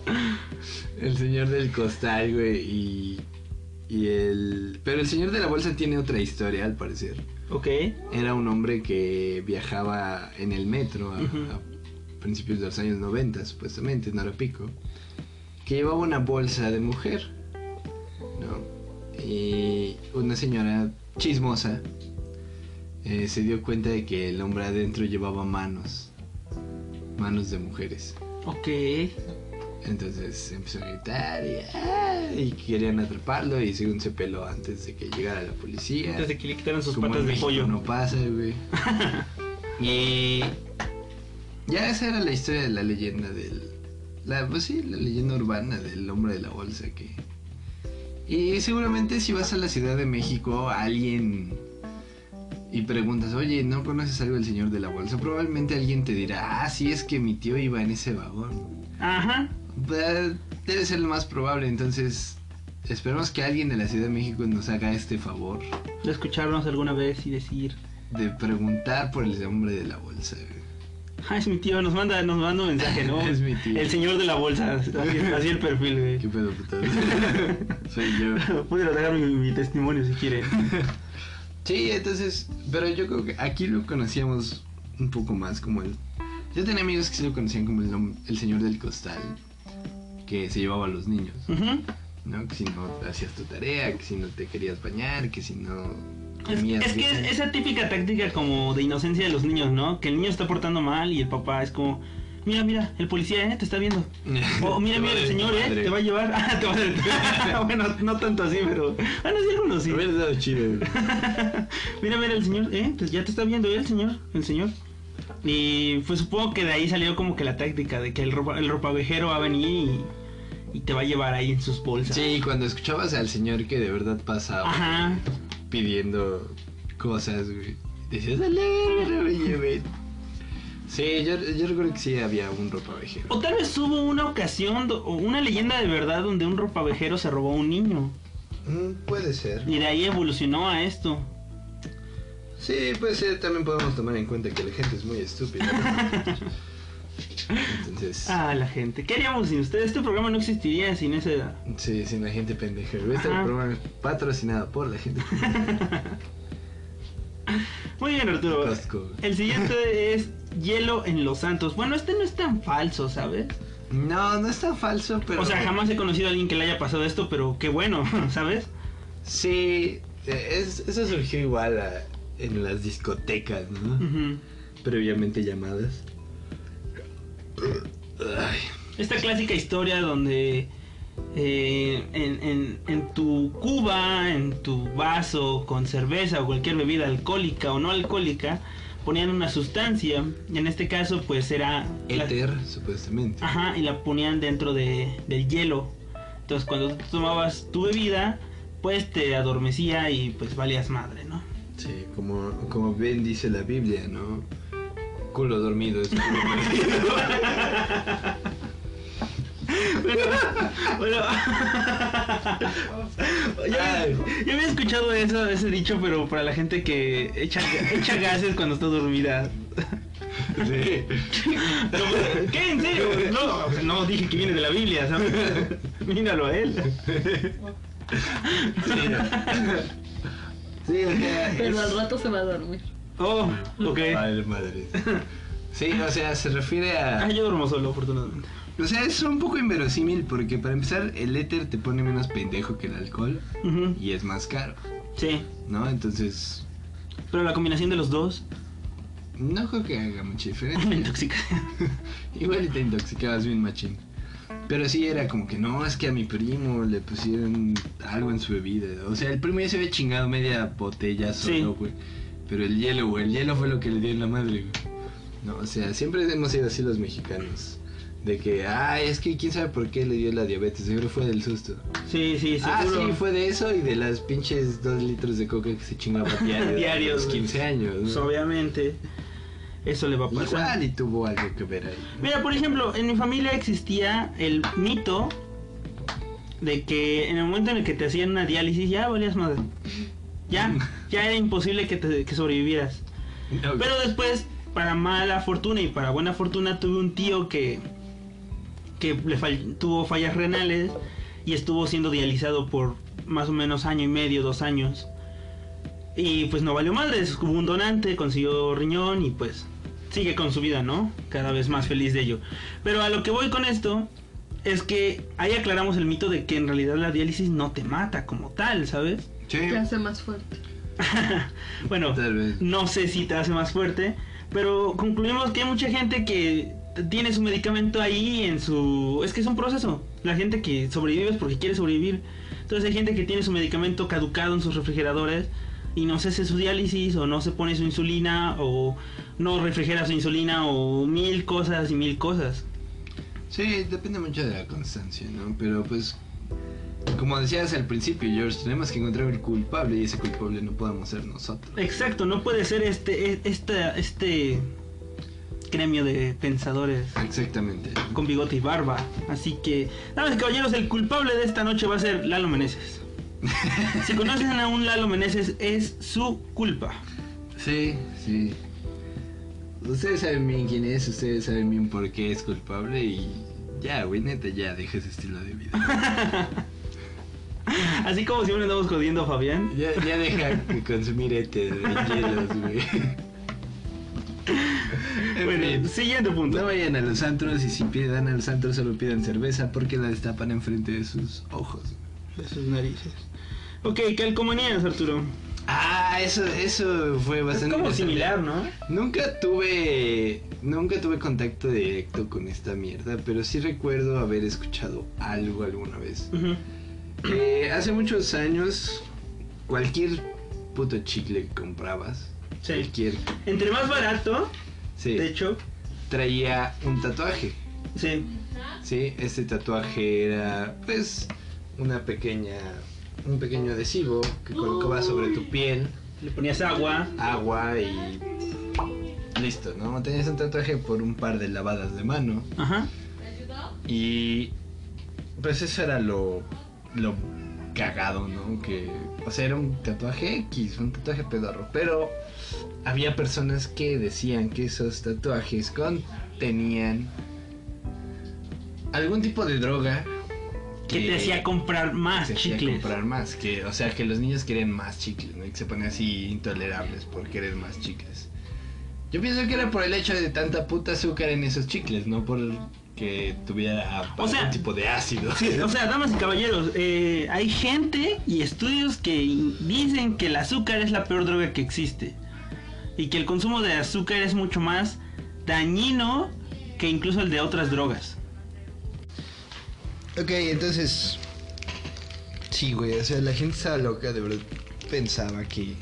el señor del costal, güey. Y. Y el. Pero el señor de la bolsa tiene otra historia, al parecer. Ok. Era un hombre que viajaba en el metro a, a principios de los años 90, supuestamente, en Pico, que llevaba una bolsa de mujer, ¿no? Y una señora chismosa eh, se dio cuenta de que el hombre adentro llevaba manos, manos de mujeres. Ok. Entonces empezó a gritar y, ¡ah! y querían atraparlo y según se peló antes de que llegara la policía. Antes de que le quitaran sus Como patas en de México pollo. No pasa, güey. y ya esa era la historia de la leyenda del. La, pues sí, la leyenda urbana del hombre de la bolsa que. Y seguramente si vas a la Ciudad de México, alguien. Y preguntas, oye, ¿no conoces algo del señor de la bolsa? Probablemente alguien te dirá, ah, sí, es que mi tío iba en ese vagón. Ajá. Debe ser lo más probable, entonces. Esperemos que alguien de la Ciudad de México nos haga este favor De escucharnos alguna vez y decir, de preguntar por el hombre de la bolsa. Ah, es mi tío, nos manda, nos manda un mensaje, ¿no? Es mi tío. El señor de la bolsa, así, así el perfil, güey. ¿Qué pedo, puto? Soy yo. Pudiera dejar mi, mi testimonio si quieren. Sí, entonces, pero yo creo que aquí lo conocíamos un poco más como el... Yo tenía amigos que sí lo conocían como el, el señor del costal, que se llevaba a los niños. ¿no? Que si no hacías tu tarea, que si no te querías bañar, que si no Es, que es esa típica táctica como de inocencia de los niños, ¿no? Que el niño está portando mal y el papá es como, mira, mira, el policía, ¿eh? Te está viendo. O mira, mira, el señor, ¿eh? Te va a llevar. Ah, te va a bueno, no tanto así, pero... Bueno, sí, algunos sí. Hubiera estado chido. Mira, mira, el señor, ¿eh? Pues ya te está viendo, ¿eh? El señor, el señor. Y pues supongo que de ahí salió como que la táctica de que el, ropa, el ropavejero va a venir y, y te va a llevar ahí en sus bolsas. Sí, cuando escuchabas al señor que de verdad pasaba Ajá. Pidiendo cosas, güey. Decías, dale, verga, me lleven". Sí, yo, yo recuerdo que sí había un ropavejero. O tal vez hubo una ocasión, o una leyenda de verdad donde un ropavejero se robó a un niño. Mm, puede ser. Y de ahí evolucionó a esto. Sí, puede ser. También podemos tomar en cuenta que la gente es muy estúpida. Entonces, Ah, la gente. ¿Qué haríamos sin ustedes? Este programa no existiría sin esa... sí, sin la gente pendeja. Este programa es patrocinado por la gente Muy bien, Arturo. Costco. El siguiente es Hielo en Los Santos. Bueno, este no es tan falso, ¿sabes? No, no es tan falso, pero. O sea, jamás he conocido a alguien que le haya pasado esto, pero qué bueno, ¿sabes? Sí, Eh, es- eso surgió igual a- en las discotecas, ¿no? Previamente llamadas. Esta clásica historia donde eh, en, en- en tu cuba, en tu vaso con cerveza o cualquier bebida alcohólica o no alcohólica, ponían una sustancia. Y en este caso, pues era. la- éter, supuestamente. Ajá, y la ponían dentro de, del hielo. Entonces, cuando tú tomabas tu bebida, pues te adormecía y pues valías madre, ¿no? Sí, como, como bien dice la Biblia, ¿no? Culo dormido es culo perdido. Bueno, bueno. ya, había escuchado eso, ese dicho, pero para la gente que echa, echa gases cuando está dormida. Sí. No, ¿Qué? ¿En serio? No, dije que viene de la Biblia, ¿sabes? Míralo a él. Sí. Sí, o sea, Pero es- al rato se va a dormir. Oh, ok. Madre, madre. Sí, o sea, se refiere a... Ah, yo duermo solo, afortunadamente. O sea, es un poco inverosímil porque para empezar el éter te pone menos pendejo que el alcohol y es más caro, Sí, ¿no? Entonces, pero la combinación de los dos no creo que haga mucha me diferencia. intoxica. Igual te intoxicabas bien machín. Pero sí era como que no, es que a mi primo le pusieron algo en su bebida. O sea, el primo ya se había chingado media botella solo, güey. Pero el hielo, güey, el hielo fue lo que le dio en la madre, güey. No, o sea, siempre hemos sido así los mexicanos. De que, ay, es que quién sabe por qué le dio la diabetes, seguro fue del susto. Sí, sí, Ah, seguro. sí, fue de eso y de las pinches dos litros de coca que se chingaba diario. Diarios, los güey. 15 años. ¿no? Pues, obviamente, eso le va a pasar. Igual y tuvo algo que ver ahí. Mira, por ejemplo, en mi familia existía el mito de que en el momento en el que te hacían una diálisis ya valías madre. Ya, ya era imposible que, te, que sobrevivieras. Pero después, para mala fortuna y para buena fortuna, tuve un tío que, que le fall- tuvo fallas renales y estuvo siendo dializado por más o menos año y medio, dos años. Y pues no valió madre, hubo un donante, consiguió riñón y pues sigue con su vida, ¿no? Cada vez más feliz de ello. Pero a lo que voy con esto es que ahí aclaramos el mito de que en realidad la diálisis no te mata como tal, ¿sabes? Sí, Te hace más fuerte. bueno, Tal vez. no sé si te hace más fuerte, pero concluimos que hay mucha gente que tiene su medicamento ahí en su... Es que es un proceso. La gente que sobrevive es porque quiere sobrevivir. Entonces hay gente que tiene su medicamento caducado en sus refrigeradores y no se hace su diálisis o no se pone su insulina o no refrigera su insulina o mil cosas y mil cosas. Sí, depende mucho de la constancia, ¿no? Pero pues, como decías al principio, George, tenemos que encontrar el culpable y ese culpable no podemos ser nosotros. Exacto, no puede ser este, e- esta- este gremio de pensadores Exactamente. con bigote y barba. Así que, damas y caballeros, el culpable de esta noche va a ser Lalo Meneses. Si conocen a un Lalo Meneses, es su culpa. Sí, sí. Ustedes saben bien quién es, ustedes saben bien por qué es culpable y ya, güey, neta, ya deja ese estilo de vida. Así como siempre andamos jodiendo a Fabián. Ya, ya deja de consumir éter de hielos, güey. En Bueno, fin. siguiente No punto. vayan a los antros y si pidan a los antros solo pidan cerveza porque la destapan enfrente de sus ojos. De sus narices. Ok, calcomanías, Arturo. Ah, eso, eso fue Es bastante como interesante. similar, ¿no? Nunca tuve, nunca tuve contacto directo con esta mierda, pero sí recuerdo haber escuchado algo alguna vez. Ujú. Eh, hace muchos años, cualquier puto chicle que comprabas, Sí. cualquier, Entre más barato, sí, de hecho, traía un tatuaje. sí. Sí, este tatuaje era, pues, una pequeña, un pequeño adhesivo que colocabas sobre tu piel, Le ponías agua. agua y listo, ¿no? Tenías un tatuaje por un par de lavadas de mano Ajá. y pues eso era lo, lo cagado, ¿no? Que, o sea, era un tatuaje X, un tatuaje pedorro, pero había personas que decían que esos tatuajes contenían algún tipo de droga Que te hacía comprar más te hacía chicles. comprar más, que, o sea, que los niños querían más chicles, ¿no? Y que se ponían así intolerables por querer más chicles. Yo pienso que era por el hecho de tanta puta azúcar en esos chicles, no por que tuviera O sea- algún tipo de ácido. Sí, o sea, damas y caballeros, eh, hay gente y estudios que dicen que el azúcar es la peor droga que existe. Y que el consumo de azúcar es mucho más dañino que incluso el de otras drogas. Ok, entonces. Sí, güey, o sea, la gente estaba loca, de verdad pensaba que.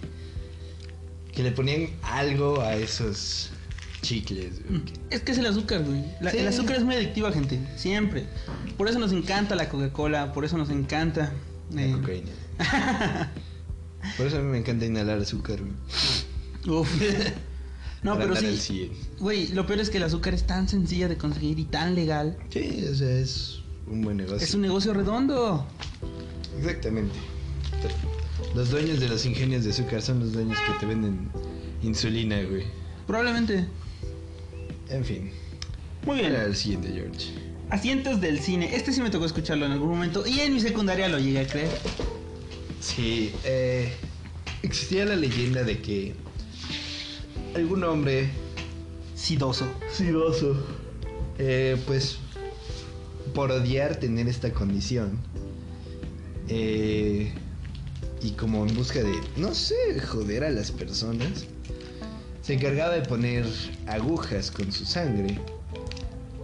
que le ponían algo a esos chicles, güey. Es que es el azúcar, güey. La- Sí. El azúcar es muy adictiva, gente. Siempre. Por eso nos encanta la Coca-Cola, por eso nos encanta. La eh, cocaína. Por eso a mí me encanta inhalar azúcar, güey. Uf. No, Para pero sí. 100. Güey, lo peor es que el azúcar es tan sencilla de conseguir y tan legal. Sí, o sea, es un buen negocio. Es un negocio redondo. Exactamente. Los dueños de los ingenios de azúcar son los dueños que te venden insulina, güey. Probablemente. En fin. Muy bien. Era el siguiente, George. Asientos del cine. Este sí me tocó escucharlo en algún momento. Y en mi secundaria lo llegué a creer. Sí, eh, existía la leyenda de que algún hombre Sidoso. sidoso, eh, pues por odiar tener esta condición eh, y como en busca de, no sé, joder a las personas, se encargaba de poner agujas con su sangre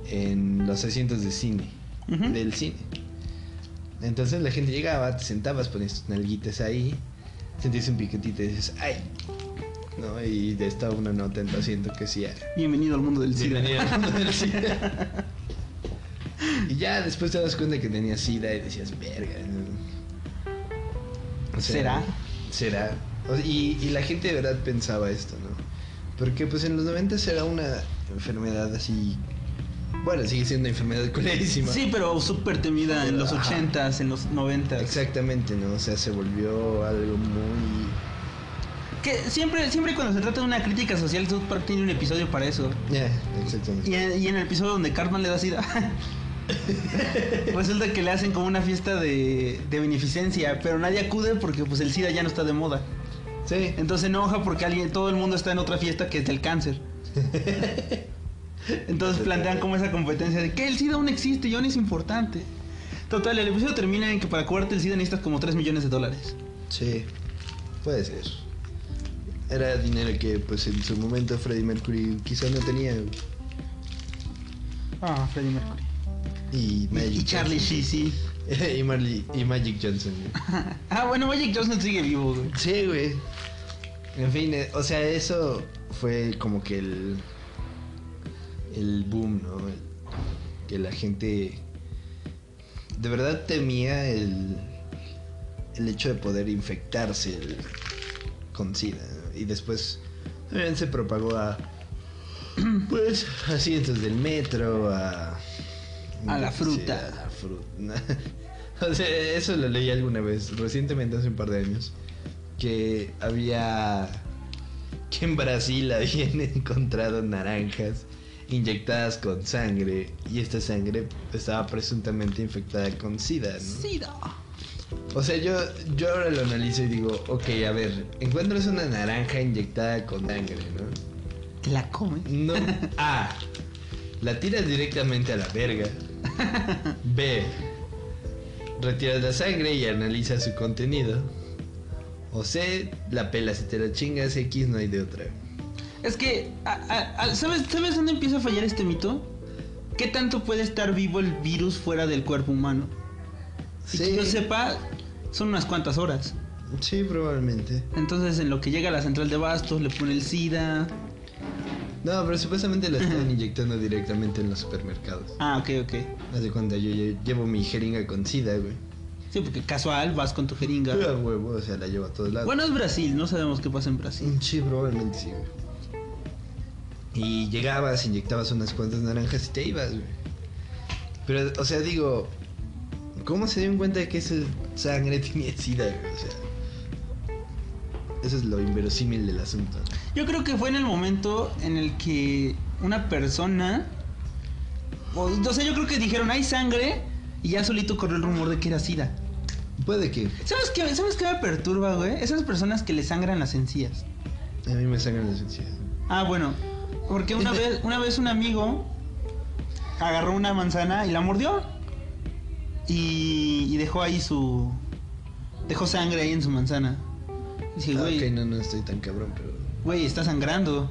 en los asientos de cine, del cine. Entonces la gente llegaba, te sentabas, ponías tus nalguitas ahí, sentías un piquetito y dices, ¡ay! ¿No? Y estaba una nota en tu asiento que decía, Bienvenido al mundo del cine. Bienvenido al mundo del SIDA. y ya después te das cuenta que tenías SIDA y decías, verga. ¿no? O ¿Será? Será. Y la gente de verdad pensaba esto, ¿no? Porque pues en los 90 era una enfermedad así... Bueno, sigue siendo una enfermedad culerísima. Sí, pero súper temida en los Ajá. 80s, en los 90s. Exactamente, ¿no? O sea, se volvió algo muy... Que siempre, siempre cuando se trata de una crítica social, South Park tiene un episodio para eso. Ya, exactamente. Y en, y en el episodio donde Cartman le da sida, resulta que le hacen como una fiesta de, de beneficencia, pero nadie acude porque pues el sida ya no está de moda. Sí. Entonces enoja porque alguien, todo el mundo está en otra fiesta que es del cáncer. Entonces plantean como esa competencia de que el SIDA aún existe y aún es importante. Total, el episodio termina en que para curarte el SIDA necesitas como 3 millones de dólares. Sí, puede ser. Era dinero que pues en su momento Freddie Mercury quizás no tenía. Ah, Freddie Mercury. Y Magic Y Charlie. Sheen, sí. y, Marley, y Magic Johnson. Ah, bueno, Magic Johnson sigue vivo, güey. Sí, güey. En fin, eh, o sea, eso fue como que el... El boom, ¿no? El- que la gente de verdad temía el, el hecho de poder infectarse el- con SIDA. ¿no? Y después también se propagó a... Pues asientos del metro, a... A la fruta. a la fruta. o sea, eso lo leí alguna vez, recientemente, hace un par de años que había que en Brasil habían encontrado naranjas inyectadas con sangre y esta sangre estaba presuntamente infectada con sida, ¿no? SIDA. O sea, yo, yo ahora lo analizo y digo, ok, a ver, encuentras una naranja inyectada con sangre, ¿no? ¿Te la come? No. A. La tiras directamente a la verga. B. Retiras la sangre y analizas su contenido. O C. La pelas y te la chingas. X no hay de otra. Es que, a- a- a- ¿sabes, ¿sabes dónde empieza a fallar este mito? ¿Qué tanto puede estar vivo el virus fuera del cuerpo humano? Y que yo sepa, son unas cuantas horas. Sí, probablemente. Entonces, en lo que llega a la central de bastos, le pone el SIDA. No, pero supuestamente la estaban inyectando directamente en los supermercados. Ah, ok, ok. Cuenta, yo, yo llevo mi jeringa con sida, güey. Sí, porque casual, vas con tu jeringa. A huevo, o sea, la llevo a todos lados. Bueno, es Brasil, no sabemos qué pasa en Brasil. Sí, probablemente sí, güey. Y llegabas, inyectabas unas cuantas naranjas y te ibas, güey. Pero, o sea, digo, ¿cómo se dieron cuenta de que esa sangre tenía sida, güey? O sea, eso es lo inverosímil del asunto. Yo creo que fue en el momento en el que una persona. O, o sea, yo creo que dijeron, hay sangre. Y ya solito corrió el rumor de que era SIDA. Puede que ¿Sabes qué, ¿Sabes qué me perturba, güey? Esas personas que le sangran las encías. a mí me sangran las encías. Ah, bueno. Porque una vez, una vez un amigo agarró una manzana y la mordió. Y, y dejó ahí su. Dejó sangre ahí en su manzana. Y dije, Ah, güey, ok, no, no estoy tan cabrón, pero. güey, está sangrando.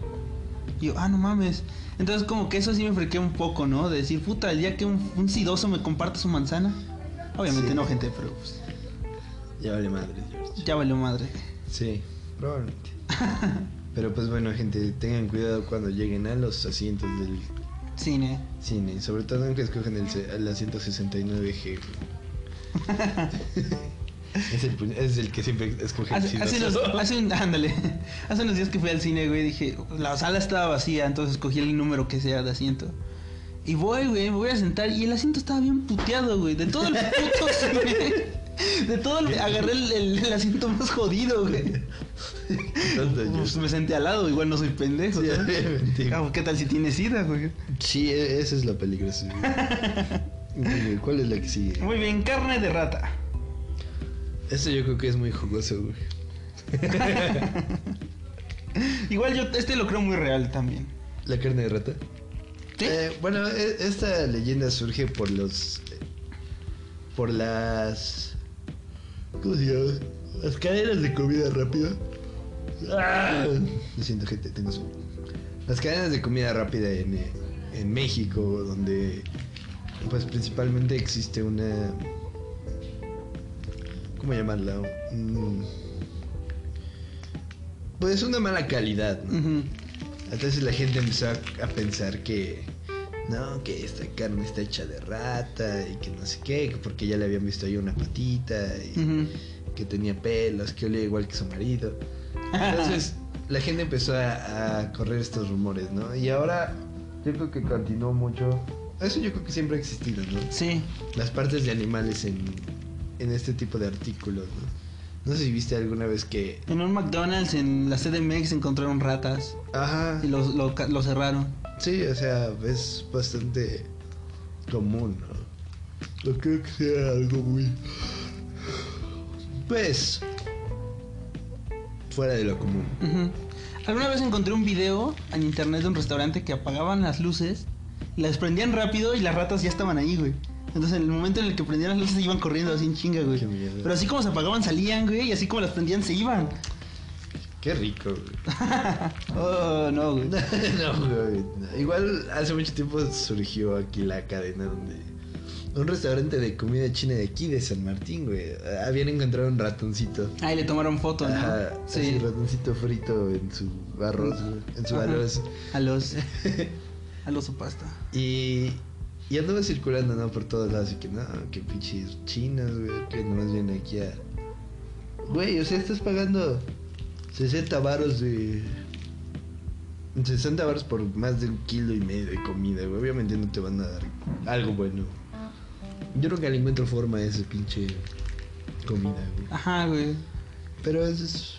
Y yo, ah, no mames. Entonces, como que eso sí me frequé un poco, ¿no? De decir, puta, el día que un, un sidoso me comparte su manzana. Obviamente Sí. no, gente, pero pues, Ya vale madre, George. ya valió madre. Sí, probablemente. Pero pues bueno, gente, tengan cuidado cuando lleguen a los asientos del Cine. cine. Sobre todo nunca escogen el, el asiento 69G. güey. es, el, es el que siempre escogen. Hace, hace unos, hace un, ándale, hace unos días que fui al cine, güey, dije, la sala estaba vacía, entonces cogí el número que sea de asiento. Y voy, güey, me voy a sentar y el asiento estaba bien puteado, güey, de todo el puto cine. De todo el, agarré el, el- el asiento más jodido, güey. Pues me senté al lado, igual no soy pendejo, Sí, ¿sabes? obviamente. Ah, ¿Qué tal si tienes sida, güey? Sí, e- esa es la peligrosa. güey. ¿Cuál es la que sigue? Muy bien, carne de rata. Esto yo creo que es muy jugoso, güey. Igual yo este lo creo muy real también. ¿La carne de rata? ¿Sí? Eh, bueno, e- esta leyenda surge por los. por las. ¿Cómo se llama? Las cadenas de comida rápida. ¡Ah! Lo siento, gente, tengo sueño. Las cadenas de comida rápida en, en México, donde. Pues principalmente existe una. ¿Cómo llamarla? Mm, Pues una mala calidad, ¿no? Ujú. Entonces la gente empezó a, a pensar que no, que esta carne está hecha de rata y que no sé qué, que porque ya le habían visto ahí una patita y que tenía pelos, que olía igual que su marido. Entonces la gente empezó a, a correr estos rumores, ¿no? Y ahora yo creo que continuó mucho. Eso yo creo que siempre ha existido, ¿no? Sí. Las partes de animales en, en este tipo de artículos, ¿no? No sé si viste alguna vez que... En un McDonald's en la CDMX encontraron ratas Ajá. y lo, lo, ca- lo cerraron. Sí, o sea, es bastante común, ¿no? No creo que sea algo muy... Pues... Fuera de lo común. Alguna vez encontré un video en internet de un restaurante que apagaban las luces, las prendían rápido y las ratas ya estaban ahí, güey. Entonces en el momento en el que prendían las luces se iban corriendo así en chinga, güey. Pero así como se apagaban salían, güey, y así como las prendían se iban. Qué rico, güey. Oh, no, güey. no, güey. Igual hace mucho tiempo surgió aquí la cadena donde... Un restaurante de comida china de aquí, de San Martín, güey. Habían encontrado un ratoncito. Ahí le tomaron foto, ¿no? Ajá, sí. así, ratoncito frito en su arroz, güey, En su Ajá. arroz. A los. A los su pasta. Y, y andaba circulando, ¿no? Por todos lados. Y que no, que pinches chinos, güey. Que nomás vienen aquí a. Güey, o sea, estás pagando 60 varos de. 60 varos por más de un kilo y medio de comida, güey. Obviamente no te van a dar algo bueno. Yo nunca le encuentro forma a ese pinche comida, güey. Ajá, güey. Pero es, es-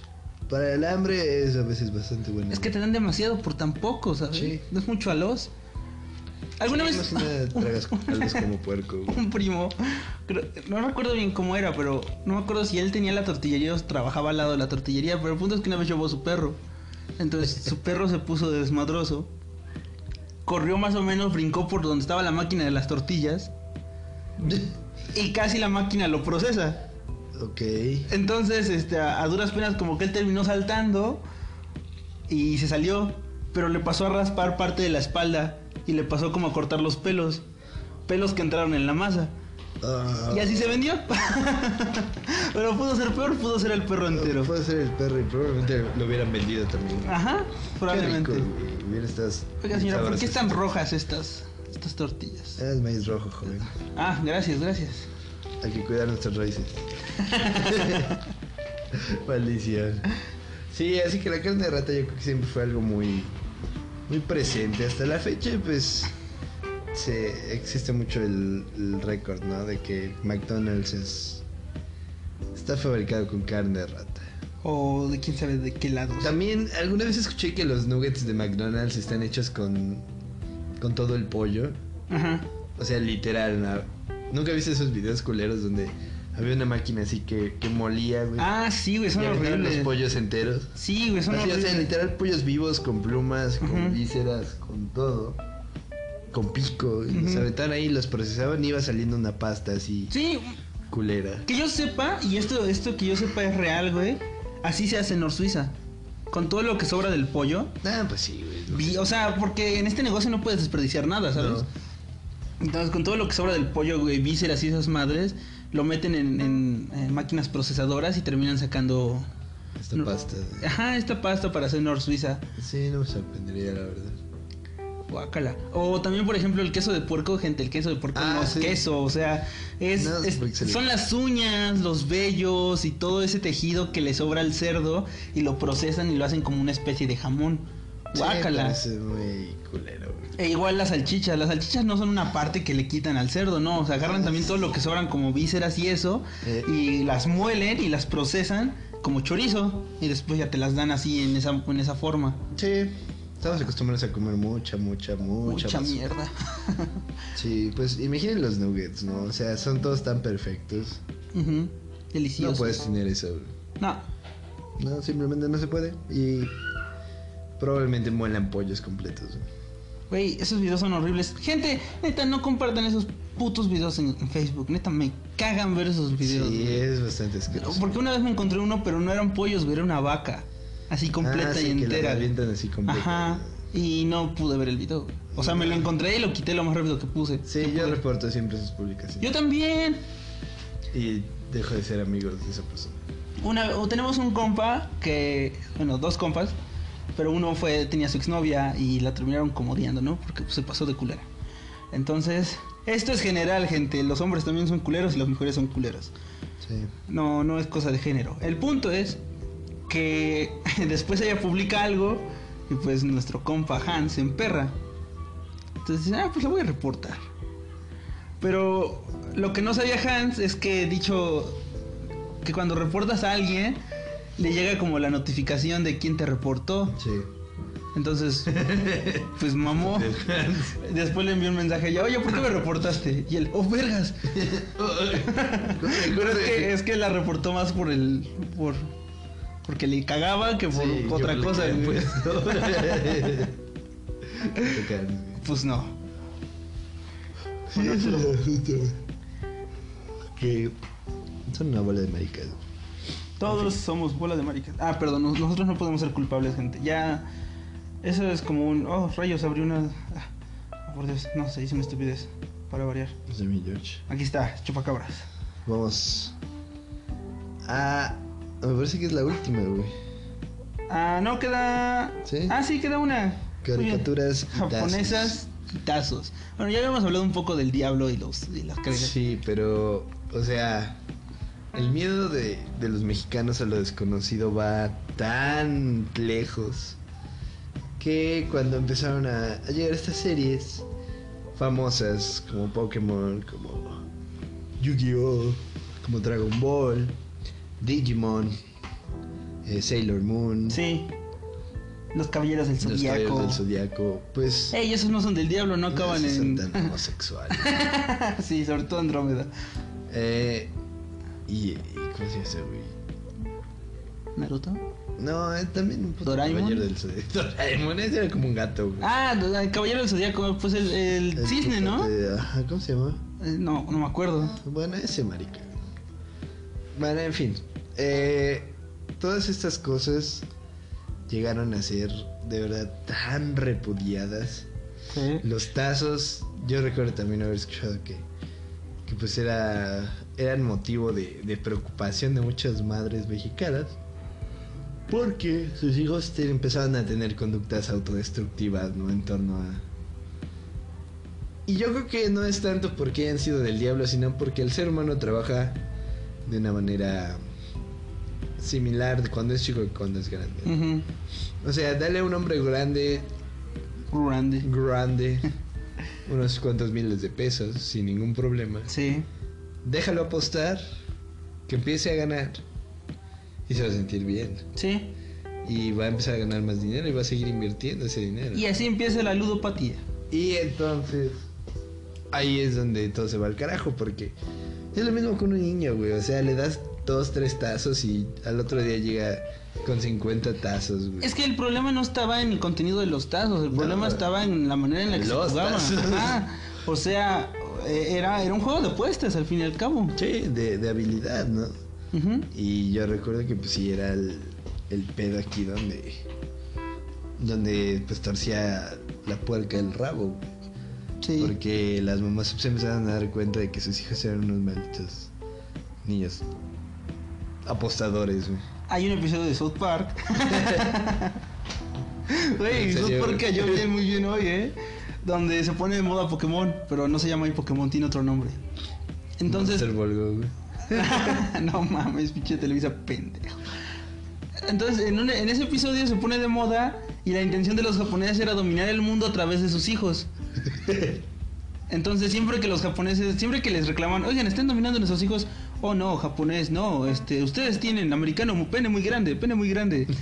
para el hambre es a veces bastante bueno. Es que te dan demasiado por tan poco, ¿sabes? Sí. No es mucho a los. ¿Alguna vez como puerco, un primo, creo- no recuerdo bien cómo era, pero no me acuerdo si él tenía la tortillería o trabajaba al lado de la tortillería, pero el punto es que una vez llevó su perro. Entonces su perro se puso desmadroso, corrió más o menos, brincó por donde estaba la máquina de las tortillas y casi la máquina lo procesa. Ok. Entonces, este, a, a duras penas como que él terminó saltando y se salió, pero le pasó a raspar parte de la espalda y le pasó como a cortar los pelos, pelos que entraron en la masa. Ah, Y así se vendió. pero pudo ser peor, pudo ser el perro entero. Puede ser el perro y probablemente lo hubieran vendido también. Ajá, probablemente. estas. Oiga, señora, ¿por qué están rojas estas, estas tortillas? Es maíz rojo, joven. Ah, gracias, gracias. Hay que cuidar nuestras raíces. Maldición. Sí, así que la carne de rata yo creo que siempre fue algo muy, muy presente. Hasta la fecha, pues, se, existe mucho el, el récord, ¿no? De que McDonald's es, está fabricado con carne de rata. O de quién sabe de qué lado. También alguna vez escuché que los nuggets de McDonald's están hechos con, con todo el pollo. Ajá. O sea, literal, ¿no? ¿Nunca viste esos videos culeros donde había una máquina así que, que molía, güey? Ah, sí, güey, son aventaban los horribles. pollos enteros. Sí, güey, son Así, o sea, horribles. literal pollos vivos con plumas, con vísceras, con todo. con pico. y Los aventaban ahí, los procesaban y iba saliendo una pasta así Sí, culera. que yo sepa, y esto, esto que yo sepa es real, güey. Así se hace en Nor Suiza. Con todo lo que sobra del pollo. Ah, pues sí, güey. no vi- sé. O sea, porque en este negocio no puedes desperdiciar nada, ¿sabes? No. Entonces, con todo lo que sobra del pollo, güey, vísceras y esas madres, lo meten en, en- en máquinas procesadoras y terminan sacando. Esta no. pasta. Ajá, esta pasta para hacer Nor Suiza. Sí, no me sorprendería, la verdad. Guácala. O también, por ejemplo, el queso de puerco, gente, el queso de puerco Ah, no es sí. queso, o sea, es, No, son las uñas, los vellos y todo ese tejido que le sobra al cerdo y lo procesan y lo hacen como una especie de jamón. Guácala. Sí, muy culero, güey. E igual las salchichas, las salchichas no son una parte que le quitan al cerdo, no, o sea, agarran también todo lo que sobran como vísceras y eso Eh. y las muelen y las procesan como chorizo y después ya te las dan así en esa en esa forma. Sí, estamos acostumbrados a comer mucha, mucha, mucha. Mucha basura. mierda. Sí, pues imaginen los nuggets, ¿no? O sea, son todos tan perfectos. Ujú, Delicioso. No puedes tener eso, güey. No, No, simplemente no se puede. Y probablemente muelan pollos completos. güey. Güey, esos videos son horribles. Gente, neta, no compartan esos putos videos en, en Facebook. Neta, me cagan ver esos videos. Sí, güey. es bastante asqueroso. Porque una vez me encontré uno, pero no eran pollos, güey, era una vaca. Así completa Ah, sí, y que la entera. avientan así completa. Ajá. Y no pude ver el video. O sea, me lo encontré y lo quité lo más rápido que puse. Sí, Que yo pude. reporto siempre sus publicaciones. Yo también. Y dejo de ser amigos de esa persona. Una, o tenemos un compa que, bueno, dos compas, pero uno fue tenía su exnovia y la terminaron como odiando, ¿no? Porque pues, se pasó de culera. Entonces, esto es general, gente. Los hombres también son culeros y las mujeres son culeras. Sí. No, no es cosa de género. El punto es que después ella publica algo y pues nuestro compa Hans se emperra. Entonces dice, ah, pues la voy a reportar. Pero lo que no sabía Hans es que dicho que cuando reportas a alguien le llega como la notificación de quién te reportó. Sí. Entonces, pues mamó. Después le envió un mensaje a ella, oye, ¿por qué me reportaste? Y él, oh, vergas. Pero es que, es que la reportó más por el. por. porque le cagaba que por Sí, otra cosa. pues. Pues no. Que son una bola de maricas. Todos somos bola de maricas. Ah, perdón, nos- nosotros no podemos ser culpables, gente. Ya. Eso es como un. Oh, rayos, abrió una. Ah, por Dios, no, se hizo una estupidez. Para variar. Es de mi George. Aquí está, chupacabras. Vamos. Ah, me parece que es la última, güey. Ah, no, queda. ¿Sí? Ah, sí, queda una. Caricaturas y japonesas y tazos. Bueno, ya habíamos hablado un poco del diablo y los y las creencias. Sí, pero, o sea, el miedo de, de los mexicanos a lo desconocido va tan lejos que cuando empezaron a, a llegar estas series famosas como Pokémon, como Yu-Gi-Oh, como Dragon Ball, Digimon, eh, Sailor Moon, Sí. Los caballeros del los zodiaco. Caballeros del Zodiaco, pues Ey, esos no son del diablo, no acaban en. son tan homosexuales. sí, sobre todo Andrómeda. Eh, y, y ¿cómo se llama, güey? ¿Naruto? No, es también un puto ¿Doraemon? caballero del Zodiaco. Doraemon, ese era como un gato, güey. Ah, el caballero del zodiaco, pues el, el El cisne, ¿no? puto de- Ajá, ¿cómo se llama? Eh, No, no me acuerdo. Bueno, ese marica. Bueno, en fin. Eh, todas estas cosas llegaron a ser de verdad tan repudiadas. Sí. Los tazos, yo recuerdo también haber escuchado que, que pues era, eran motivo de, de preocupación de muchas madres mexicanas. Porque sus hijos te- empezaban a tener conductas autodestructivas, ¿no? En torno a... Y yo creo que no es tanto porque hayan sido del diablo, sino porque el ser humano trabaja de una manera similar de cuando es chico que cuando es grande. O sea, dale a un hombre grande Grande. grande, unos cuantos miles de pesos, sin ningún problema. Sí. Déjalo apostar, que empiece a ganar y se va a sentir bien. Sí. Y va a empezar a ganar más dinero y va a seguir invirtiendo ese dinero. Y así empieza la ludopatía. Y entonces ahí es donde todo se va al carajo porque Es lo mismo con un niño, güey. O sea, le das dos, tres tazos y al otro día llega con 50 tazos, güey. Es que el problema no estaba en el contenido de los tazos, el No. problema estaba en la manera en la que Los se jugaba. tazos. Ajá. O sea, eh, era, era un juego de apuestas al fin y al cabo. Sí, de, de habilidad, ¿no? Y yo recuerdo que pues sí era el, el pedo aquí donde donde pues torcía la puerca el rabo. Sí. porque las mamás se empezaron a dar cuenta de que sus hijos eran unos malditos niños apostadores, güey. Hay un episodio de South Park. Güey, ¿En South? Park cayó bien, muy bien hoy, ¿eh? Donde se pone de moda Pokémon, pero no se llama ahí Pokémon, tiene otro nombre. Entonces, no mames, pinche Televisa pendejo. Entonces, en, un- en ese episodio se pone de moda y la intención de los japoneses era dominar el mundo a través de sus hijos. Entonces, siempre que los japoneses, siempre que les reclaman, oigan, están dominando a nuestros hijos, oh no, japonés, no, este, ustedes tienen americano, pene muy grande, pene muy grande.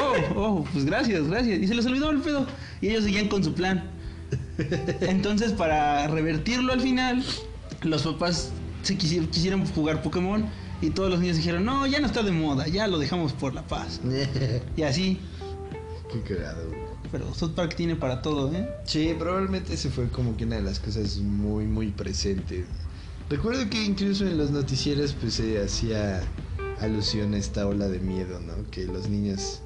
Oh, oh, pues gracias, gracias. Y se les olvidó el pedo. Y ellos seguían con su plan. Entonces, para revertirlo al final, los papás se quisi- quisieron jugar Pokémon y todos los niños dijeron, no, ya no está de moda, ya lo dejamos por la paz. Y así, Qué cagado, pero South Park tiene para todo, ¿eh? Sí, probablemente ese fue como que una de las cosas muy, muy presentes. Recuerdo que incluso en los noticieros pues se hacía alusión a esta ola de miedo, ¿no? Que los niños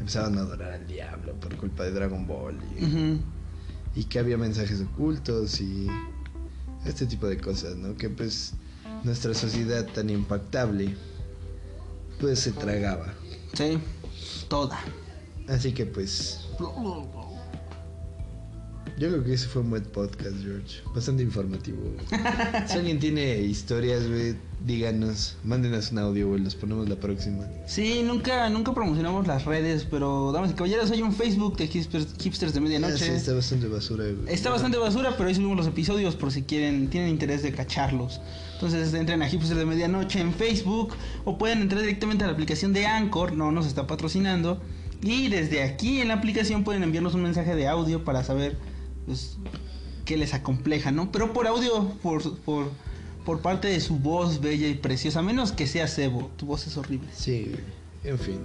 empezaban a adorar al diablo por culpa de Dragon Ball y, y que había mensajes ocultos y este tipo de cosas, ¿no? Que pues nuestra sociedad tan impactable pues se tragaba. Sí, toda. Así que pues Yo creo que ese fue un buen podcast, George. Bastante informativo. si alguien tiene historias, güey, díganos. Mándenos un audio, güey. Los ponemos la próxima. Sí, nunca, nunca promocionamos las redes, pero damas y caballeros, hay un Facebook de hipsters, hipsters de Ah, medianoche. sí, está bastante basura, güey. Está bastante basura, pero ahí subimos los episodios por si quieren, tienen interés de cacharlos. Entonces entren a Hipster de Medianoche en Facebook o pueden entrar directamente a la aplicación de Anchor, no nos está patrocinando. Y desde aquí en la aplicación pueden enviarnos un mensaje de audio para saber pues, qué les acompleja, ¿no? Pero por audio, por, por, por parte de su voz bella y preciosa, a menos que sea Sebo, tu voz es horrible. Sí. En fin.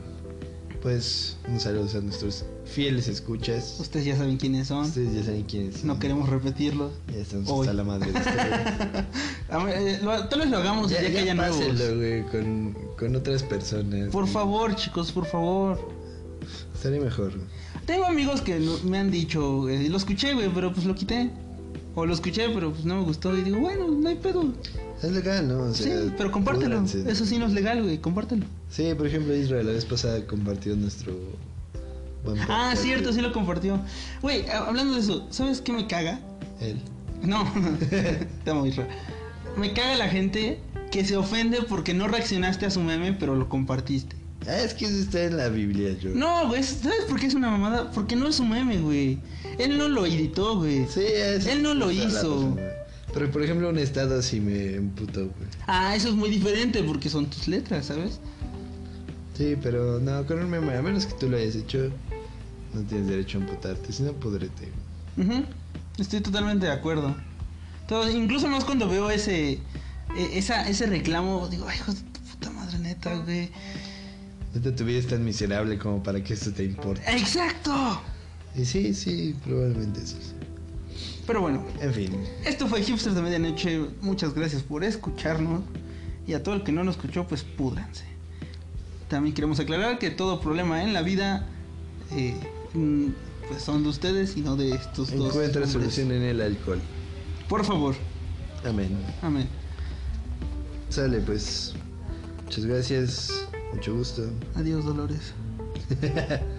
Pues un saludo a nuestros fieles escuchas. Ustedes ya saben quiénes son, Ustedes ya saben quiénes son. no queremos repetirlo. Ya estamos Hoy. hasta la madre de ver, eh, lo- tal vez lo hagamos ya, Ya, que nuevos. con, con otras personas. Por favor, chicos, por favor. Estaría mejor. Tengo amigos que no- me han dicho, eh, lo escuché, güey, pero pues lo quité. O lo escuché, pero pues no me gustó. Y digo, bueno, no hay pedo. Es legal, ¿no? O Sí, pero compártelo. Eso sí no es legal, güey, compártelo. Sí, por ejemplo, Israel la vez pasada compartió nuestro buen Ah, cierto, sí lo compartió. Güey, hablando de eso, ¿sabes qué me caga? Él. No, te amo, Isra. Me caga la gente que se ofende porque no reaccionaste a su meme, pero lo compartiste. Ah, es que eso está en la Biblia, yo. No, güey, ¿sabes por qué es una mamada? Porque no es un meme, güey. Él no lo editó, güey. Sí, es, Él no lo hizo. Pero por ejemplo, un estado así me emputó, güey. Ah, eso es muy diferente porque son tus letras, ¿sabes? Sí, pero no, con un meme, a menos que tú lo hayas hecho, no tienes derecho a emputarte, si no, pudrete. Ujú, Estoy totalmente de acuerdo. Todo, incluso más cuando veo ese e- esa, ese reclamo, digo, ay, hijo de tu puta madre neta, güey. Neta, tu vida es tan miserable como para que esto te importe. ¡Exacto! Y sí, sí, probablemente eso. sí. Pero bueno, En fin, esto fue Hipsters de Medianoche. Muchas gracias por escucharnos. Y a todo el que no nos escuchó, pues púdranse. También queremos aclarar que todo problema en la vida eh, mm, pues son de ustedes y no de estos dos. encuentra solución en el alcohol. Por favor. Amén. Amén. Sale, pues. Muchas gracias. Mucho gusto. Adiós, Dolores.